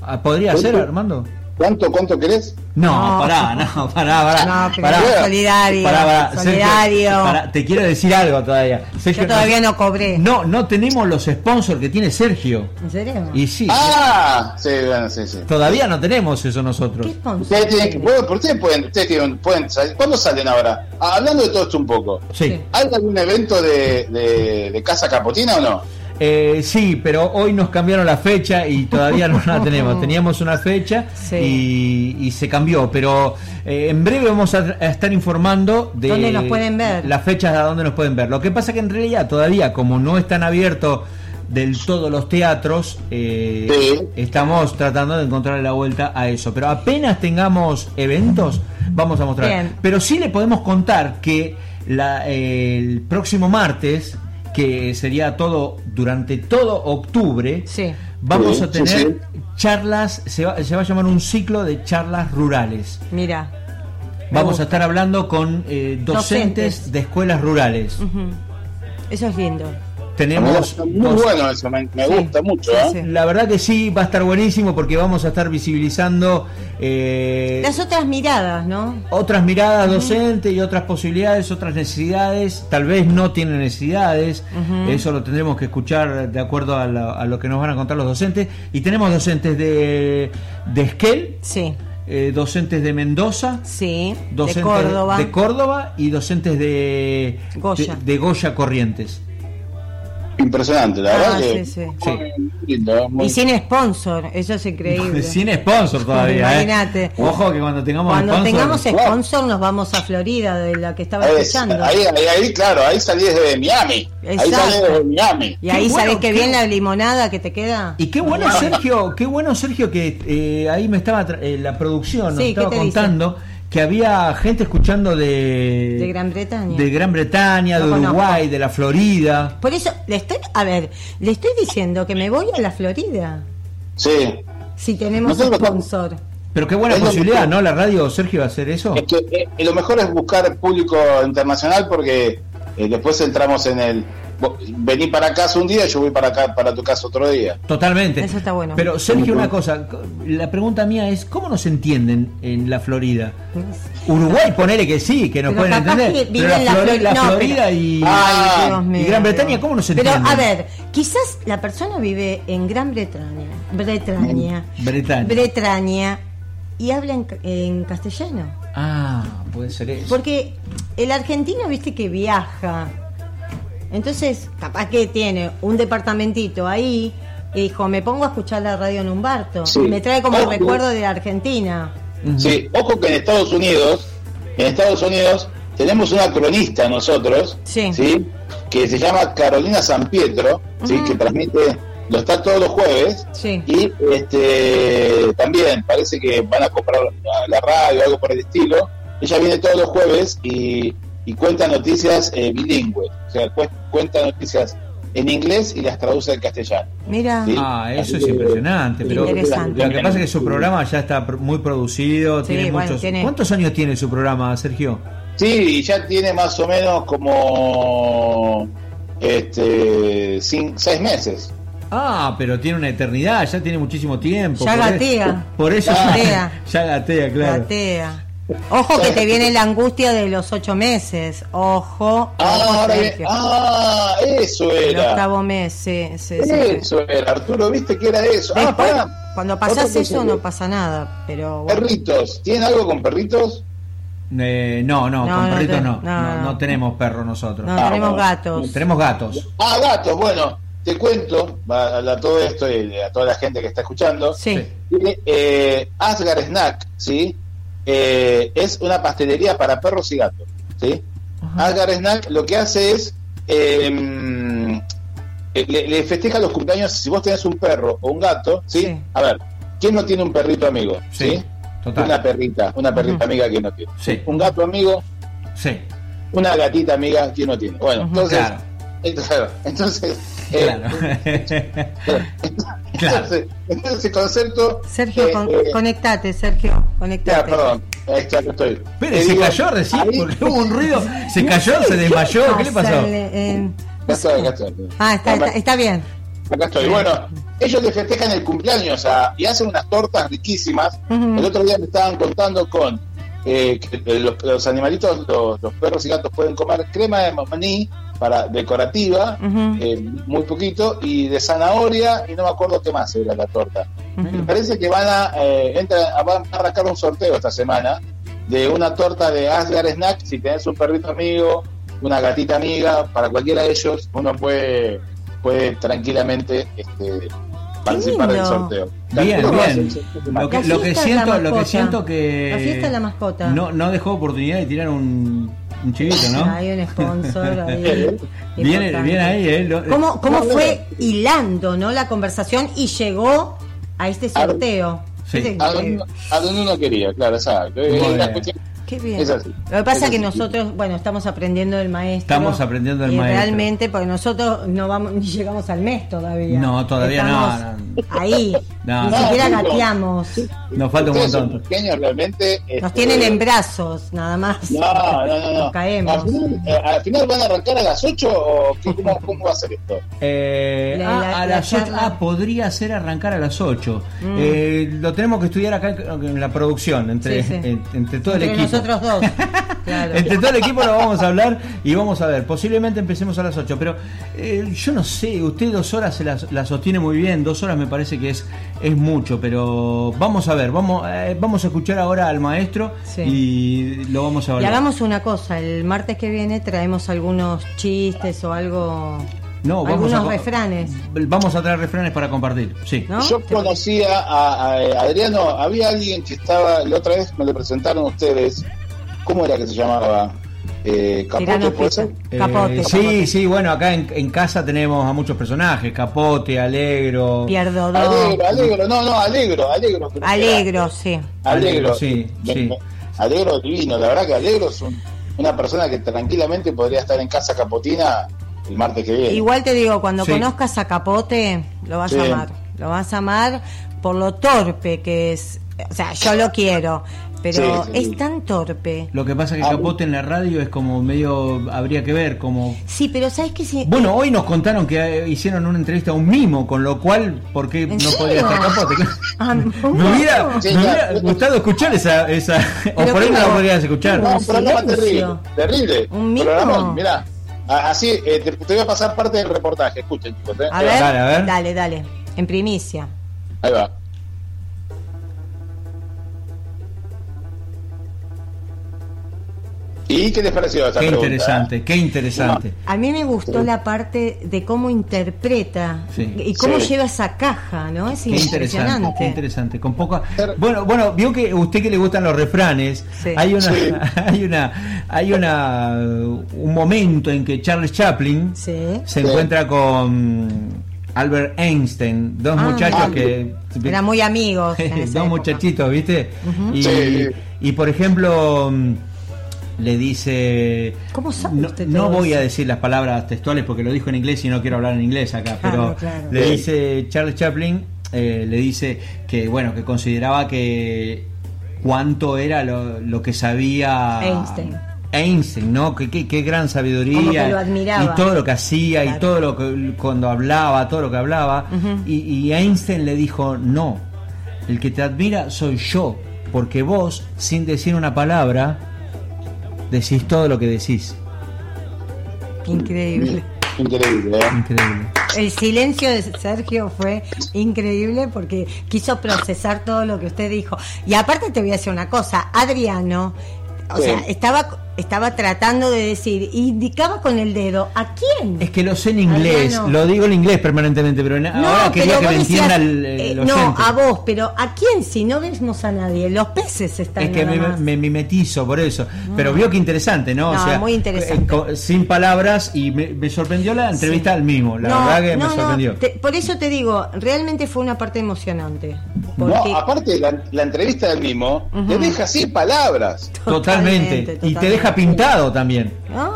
Ah, ¿Podría ser, Armando?
¿Cuánto, cuánto querés?
No, pará, no, pará, pará.
No, pero pará, solidario. Pará, pará. solidario.
te quiero decir algo todavía.
Sergio, Yo todavía no cobré.
No, no tenemos los sponsors que tiene Sergio.
¿En serio?
Y sí.
Ah, sí, bueno, sí, sí.
Todavía no tenemos eso nosotros. ¿Qué
sponsor? Ustedes tienen que, ¿Por qué pueden, ustedes pueden salir? ¿Cuándo salen ahora? Ah, hablando de todo esto un poco.
Sí.
¿Hay algún evento de, de, de Casa Capotina o no?
Eh, sí, pero hoy nos cambiaron la fecha y todavía no la tenemos. (laughs) Teníamos una fecha y, se cambió, pero eh, en breve vamos a, estar informando de
¿Dónde nos pueden ver?
las fechas a dónde nos pueden ver. Lo que pasa que en realidad todavía, como no están abiertos del todo los teatros, eh, estamos tratando de encontrar la vuelta a eso. Pero apenas tengamos eventos, vamos a mostrar. Pero sí le podemos contar que la, el próximo martes que sería todo durante todo octubre, vamos a tener charlas, se va, se va, a llamar un ciclo de charlas rurales.
Mira.
Vamos a estar hablando con eh, docentes, de escuelas rurales.
Eso es lindo
tenemos
muy bueno eso me, gusta mucho ¿eh?
la verdad que sí va a estar buenísimo porque vamos a estar visibilizando
eh, las otras miradas no
otras miradas docentes y otras posibilidades otras necesidades. Tal vez no tienen necesidades. Eso lo tendremos que escuchar de acuerdo a, lo que nos van a contar los docentes. Y tenemos docentes de de Esquel
sí.
eh, docentes de Mendoza,
sí,
docentes de Córdoba. de Córdoba y docentes de de Goya Corrientes
impresionante, la verdad. Ah, que
sí, sí. Y sin sponsor, eso es increíble. (laughs)
sin sponsor todavía.
¿eh? Imagínate.
Ojo que cuando tengamos
cuando sponsor. tengamos sponsor nos vamos a Florida, de la que estaba escuchando.
Ahí, ahí, claro, ahí salí desde Miami. Exacto. Ahí salí desde Miami.
Y ahí sabes que bien la limonada que te queda.
Y qué bueno, Sergio, qué bueno, Sergio, que eh, ahí me estaba eh, la producción, nos estaba contando que había gente escuchando de
de Gran Bretaña,
de Gran Bretaña, de Uruguay, de la Florida.
Por eso le estoy, a ver, le estoy diciendo que me voy a la Florida.
Sí.
Si tenemos un sponsor.
Pero qué buena posibilidad, ¿no? La radio, Sergio, va a hacer eso.
Es que, eh, lo mejor es buscar público internacional porque eh, después entramos en el vení para casa un día, yo voy para acá, para tu casa otro día.
Totalmente.
Eso está bueno.
Pero Sergio, una cosa, la pregunta mía es, ¿cómo nos entienden en la Florida? Uruguay, ponele que sí, que nos pueden entender. Pero la, Florida, y, Gran Bretaña, ¿cómo nos entienden?
Pero a ver, quizás la persona vive en Gran Bretaña, Bretaña,
Bretaña,
Bretaña y habla en, castellano.
Ah, puede ser eso.
Porque el argentino, viste que viaja entonces, capaz que tiene un departamentito ahí y dijo, me pongo a escuchar la radio en Umbarto. Y me trae como recuerdo de Argentina.
Sí, ojo que en Estados Unidos, en Estados Unidos tenemos una cronista nosotros, sí. que se llama Carolina San Pietro, ¿sí? que transmite, lo está todos los jueves, y este también parece que van a comprar la radio, algo por el estilo. Ella viene todos los jueves y y cuenta noticias eh, bilingües, o sea, cuenta noticias en inglés y las traduce al castellano.
Mira.
Ah, eso es impresionante. Pero lo que pasa es que su programa ya está muy producido. tiene muchos... ¿Cuántos años tiene su programa, Sergio?
Sí, ya tiene más o menos como este seis meses.
Ah, pero tiene una eternidad, ya tiene muchísimo tiempo.
Ya gatea.
por eso
ya, (laughs)
ya gatea, claro.
Gatea. Ojo que te viene la angustia de los ocho meses. Ojo.
Ah, ah eso era.
El octavo mes, sí,
Eso era, Arturo, viste que era eso. ah,
Cuando pasas eso no pasa nada, pero.
Perritos, ¿tienen algo con perritos?
Eh, no, no, con perritos no. No, tenemos perros nosotros.
No, tenemos gatos.
Tenemos gatos.
Ah, gatos, bueno, te cuento a, todo esto y a toda la gente que está escuchando.
Sí.
Eh, Asgar Snack, ¿sí? Eh, es una pastelería para perros y gatos. ¿sí? Algar Snack lo que hace es em, eh, le, festeja los cumpleaños si vos tenés un perro o un gato, ¿sí? A ver, ¿quién no tiene un perrito amigo? Sí. Una perrita, una perrita amiga, ¿quién no tiene?
Sí.
Un gato amigo.
Sí.
Una gatita amiga, ¿quién no tiene? Bueno, entonces, entonces
eh,
claro. ese concepto.
Sergio, eh, conectate, Sergio, conectate.
perdón, ahí está, estoy.
Espere, se cayó recién porque hubo un ruido. (laughs) Se cayó, se desmayó, ¿qué le pasó?
Acá estoy, acá estoy.
Ah, está, está, bien.
Acá estoy. Bueno, ellos le festejan el cumpleaños y hacen unas tortas riquísimas. El otro día me estaban contando con eh, que los, animalitos, los, los, perros y gatos pueden comer crema de maní para decorativa, eh, muy poquito, y de zanahoria, y no me acuerdo qué más era la torta. Me parece que van a, eh, van a arrancar un sorteo esta semana de una torta de Asgar Snack. Si tenés un perrito amigo, una gatita amiga, para cualquiera de ellos, uno puede, puede tranquilamente este, participar del sorteo.
Bien, bien. Lo que, lo que siento, lo que siento que
la fiesta de la mascota.
No, no dejó oportunidad de tirar un un chivito, ¿no?
Hay un sponsor ahí. (laughs)
viene, viene ahí, ¿eh?
¿Cómo, cómo fue hilando, ¿no? La conversación y llegó a este sorteo.
Sí. A, donde, uno quería, claro, exacto.
Qué bien. Es así. Lo que pasa es que nosotros, bueno, estamos aprendiendo del maestro.
Estamos aprendiendo del maestro.
Realmente, porque nosotros no vamos (laughs) ni llegamos al mes todavía.
No, todavía no,
Ahí. ni siquiera gateamos.
Nos falta un montón.
realmente.
Nos este, tienen en brazos, nada más.
No, no, no. Nos
caemos.
Eh, ¿Al final, van a arrancar a las 8 o cómo, cómo, va a ser esto?
Eh, a, las 8. Ah, podría ser arrancar a las 8. Mm. Eh, lo tenemos que estudiar acá en la producción, entre, entre todo el equipo
nosotros dos. (laughs)
Entre todo el equipo lo vamos a hablar y vamos a ver. Posiblemente empecemos a las 8, pero eh, yo no sé, usted dos horas se las, sostiene muy bien, dos horas me parece que es, es mucho, pero vamos a ver, vamos, eh, vamos a escuchar ahora al maestro y lo vamos a ver.
Y hagamos una cosa, el martes que viene traemos algunos chistes o algo no, vamos Algunos refranes.
Vamos a traer refranes para compartir, sí.
Yo conocía a, Adriano, había alguien que estaba, la otra vez me lo presentaron ustedes, ¿cómo era que se llamaba? Eh, Capote, ¿puede ser?
Eh, Capote. Sí, sí, bueno, acá en, casa tenemos a muchos personajes, Capote, Alegro.
Pierdo
dos. Alegro, Alegro, no, no, Alegro, Alegro.
Alegro, sí.
Alegro, sí, sí. Alegro divino, la verdad que Alegro es una persona que tranquilamente podría estar en casa capotina el martes que viene.
Igual te digo, cuando conozcas a Capote, lo vas a amar. Lo vas a amar por lo torpe que es. O sea, yo lo quiero, pero es tan torpe.
Lo que pasa es que ah, Capote en la radio es como medio, habría que ver, como...
Sí, pero ¿sabes qué? Si...
Bueno, hoy nos contaron que eh, hicieron una entrevista a un mimo, con lo cual, ¿por qué no podría estar Capote? (laughs) Ah, me, hubiera, gustado escuchar esa... esa o por ahí no la podrías escuchar.
un programa terrible, terrible. Un mimo. mirá. Ah, así, eh, te, voy a pasar parte del reportaje. Escuchen, chicos.
Eh. A, ver, dale, a ver. Dale, dale. En primicia.
Ahí va. ¿Y qué les pareció esa
Qué interesante, qué interesante.
A mí me gustó la parte de cómo interpreta y cómo lleva esa caja, ¿no? Es impresionante.
Qué interesante, con poca Bueno, bueno, vio que usted que le gustan los refranes, hay una (laughs) hay una hay una un momento en que Charles Chaplin se encuentra con Albert Einstein, dos ah, muchachos que
eran muy amigos, (laughs)
dos muchachitos, ¿viste? y, y por ejemplo le dice...
¿Cómo sabe
no, no voy a decir las palabras textuales porque lo dijo en inglés y no quiero hablar en inglés acá, pero le dice Charles Chaplin, eh, le dice que, bueno, que consideraba que cuánto era lo, que sabía...
Einstein.
Einstein, ¿no? Qué, qué, gran sabiduría. y todo lo que hacía y todo lo que cuando hablaba, todo lo que hablaba. y, y Einstein le dijo, no, el que te admira soy yo, porque vos, sin decir una palabra, decís todo lo que decís.
Increíble.
Increíble, ¿eh? Increíble.
El silencio de Sergio fue increíble porque quiso procesar todo lo que usted dijo. Y aparte te voy a decir una cosa, Adriano, o sea, estaba estaba tratando de decir, indicaba con el dedo, ¿a quién?
Es que lo sé en inglés, lo digo en inglés permanentemente, pero ahora quería que me entienda el,
eh, No, a vos, pero ¿a quién si no vemos a nadie? Los peces están
Es que me, mimetizo por eso, pero vio que interesante, ¿no?
o sea, muy interesante.
Eh, sin palabras y me, sorprendió la entrevista al mismo, la verdad que me sorprendió.
por eso te digo, realmente fue una parte emocionante.
No, aparte la, la entrevista del mismo, te deja sin palabras.
Totalmente, y te deja pintado también.
Ah,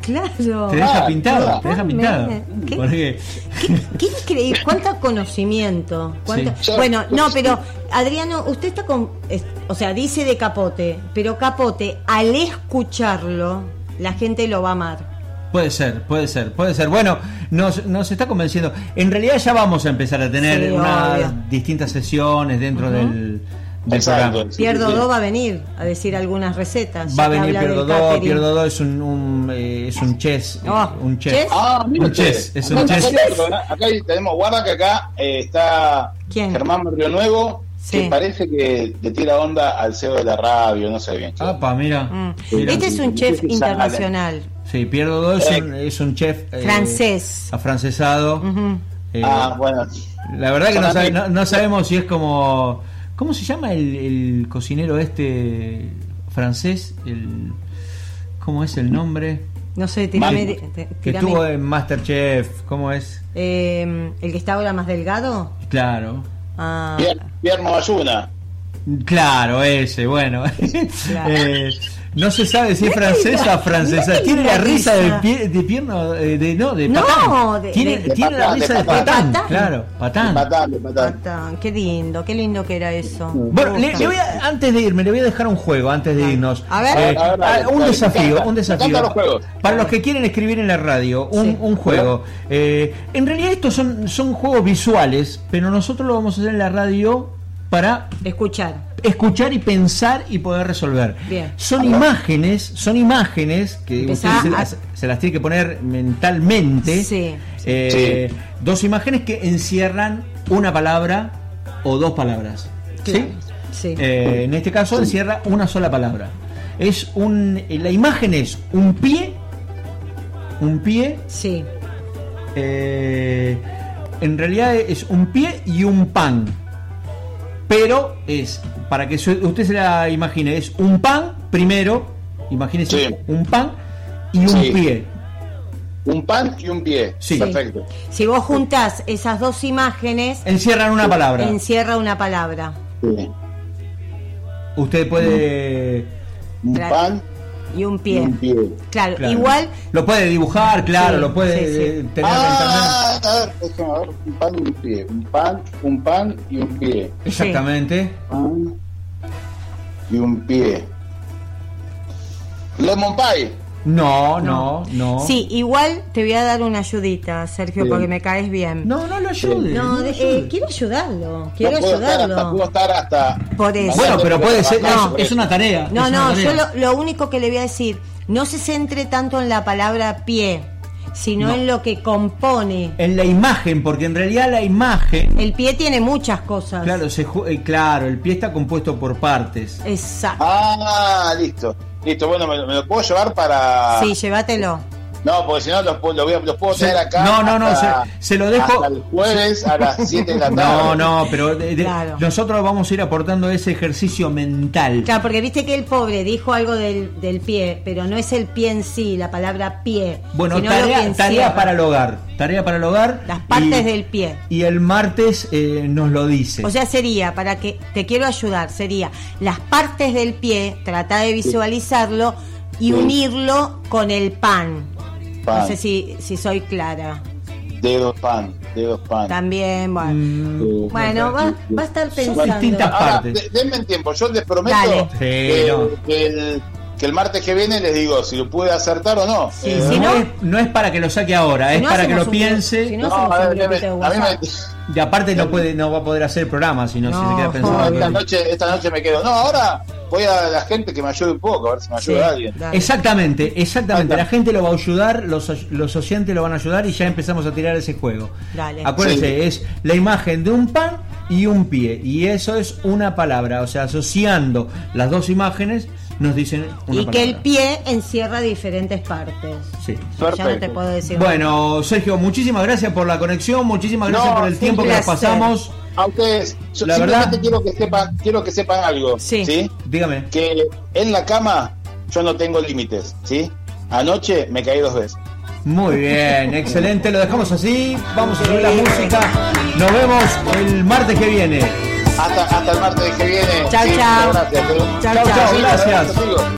claro.
Te deja pintado, te deja pintado.
¿Qué, ¿Qué, increíble, cuánto conocimiento. Bueno, no, pero Adriano, usted está con, o sea, dice de Capote, pero Capote, al escucharlo, la gente lo va a amar.
Puede ser, puede ser, puede ser. Bueno, nos, nos está convenciendo. En realidad ya vamos a empezar a tener unas distintas sesiones dentro del
Exacto. Pierdo Do va a venir a decir algunas recetas.
Va a venir Pierdo Do. Pierdo Do es un, un eh, es un chess.
Oh,
un chess.
Ah,
un chess. Es un chess.
Acá tenemos, guarda que acá eh, está Germán Río Nuevo. Que parece que le tira onda al CEO de la radio, no sé bien.
Apa, mira.
Mm. Este es un chef internacional.
Sí, Pierdo Do es, un, es un chef
eh, francés.
Afrancesado.
ah, bueno.
La verdad que no, no sabemos si es como ¿Cómo se llama el, cocinero este francés? El, ¿Cómo es el nombre?
No sé, tirame,
Que estuvo en Masterchef, ¿cómo es?
Em, ¿El que está ahora más delgado?
Claro.
Ah.
Pierno Ayuna.
Claro, ese, bueno. (laughs) Eh, no se sabe si es francesa o francesa. Tiene la risa de, pie, de pierna, eh, de, no, de patán. tiene, tiene la risa de patán, claro, patán.
patán. Qué lindo, qué lindo que era eso.
Bueno, le, voy a, antes de irme, le voy a dejar un juego antes de irnos. A ver, eh, ah, un desafío, un desafío. Para los que quieren escribir en la radio, un, un juego. Eh, en realidad estos son, son juegos visuales, pero nosotros lo vamos a hacer en la radio para
escuchar
escuchar y pensar y poder resolver. Son imágenes, son imágenes que usted se, las, tiene que poner mentalmente. Eh, dos imágenes que encierran una palabra o dos palabras. Eh, en este caso encierra una sola palabra. Es un, la imagen es un pie, un pie.
Sí.
Eh, en realidad es un pie y un pan pero es, para que usted se la imagine, es un pan primero, imagínese un pan y un pie.
Un pan y un pie. Sí. Perfecto.
Si vos juntás esas dos imágenes.
Encierran una palabra.
Encierra una palabra. Sí.
Usted puede.
Un pan
y un pie. Claro, igual.
Lo puede dibujar, claro, lo puede tener
ah, a ver, a ver, un pan y un pie. Un pan, un pan y un pie.
Exactamente.
Pan y un pie. Lemon pie.
No, no, no,
Sí, igual te voy a dar una ayudita, Sergio, porque me caes bien.
No, no lo ayudes.
No, eh, quiero ayudarlo. Quiero ayudarlo.
puedo estar hasta.
Por eso.
Bueno, pero puede ser. No, es, una tarea.
No, no, yo lo, único que le voy a decir, no se centre tanto en la palabra pie sino en lo que compone.
En la imagen, porque en realidad la imagen...
El pie tiene muchas cosas.
Claro, se, eh, claro el pie está compuesto por partes.
Exacto.
Ah, listo. Listo, bueno, ¿me, lo puedo llevar para...?
Sí, llévatelo.
No, porque si no los, lo voy a, los puedo tener acá.
No, no, no, se, lo dejo.
Hasta el jueves a las (laughs) 7 de la tarde.
No, no, pero nosotros vamos a ir aportando ese ejercicio mental.
Claro, porque viste que el pobre dijo algo del, del pie, pero no es el pie en sí, la palabra pie.
Bueno, tarea, tarea para el hogar. Tarea para el hogar.
Las partes del pie.
Y el martes eh, nos lo dice.
O sea, sería, para que te quiero ayudar, sería las partes del pie, trata de visualizarlo y unirlo con el pan. No sé si, si soy clara.
Dedos pan, dedos pan.
También, bueno. Mm. bueno, va, va, a estar pensando.
distintas partes.
denme tiempo, yo les prometo que, el, que, el, martes que viene les digo si lo puede acertar o no.
Eh, si no, no, es, para que lo saque ahora, es para que lo piense.
Si no, a, ver, a mí me,
y aparte no puede no va a poder hacer el programa, sino si se queda pensando.
esta, noche, esta noche me quedo. No, ahora voy a la gente que me ayude un poco, a ver si me ayuda alguien.
Exactamente, exactamente. La gente lo va a ayudar, los, los oyentes lo van a ayudar y ya empezamos a tirar ese juego. Dale. Acuérdense, es la imagen de un pan y un pie. Y eso es una palabra. O sea, asociando las dos imágenes nos dicen
y que el pie encierra diferentes partes.
Sí.
Ya no te puedo decir.
Bueno, Sergio, muchísimas gracias por la conexión, muchísimas gracias por el tiempo que nos pasamos.
A ustedes, la verdad quiero que sepan, quiero que sepan algo, sí.
Dígame.
Que en la cama yo no tengo límites, ¿sí? Anoche me caí dos veces.
Muy bien, excelente, lo dejamos así, vamos a ver la música. Nos vemos el martes que viene.
Hasta, hasta el martes que viene.
Chao, chao.
Gracias.
Chao, chao. Gracias.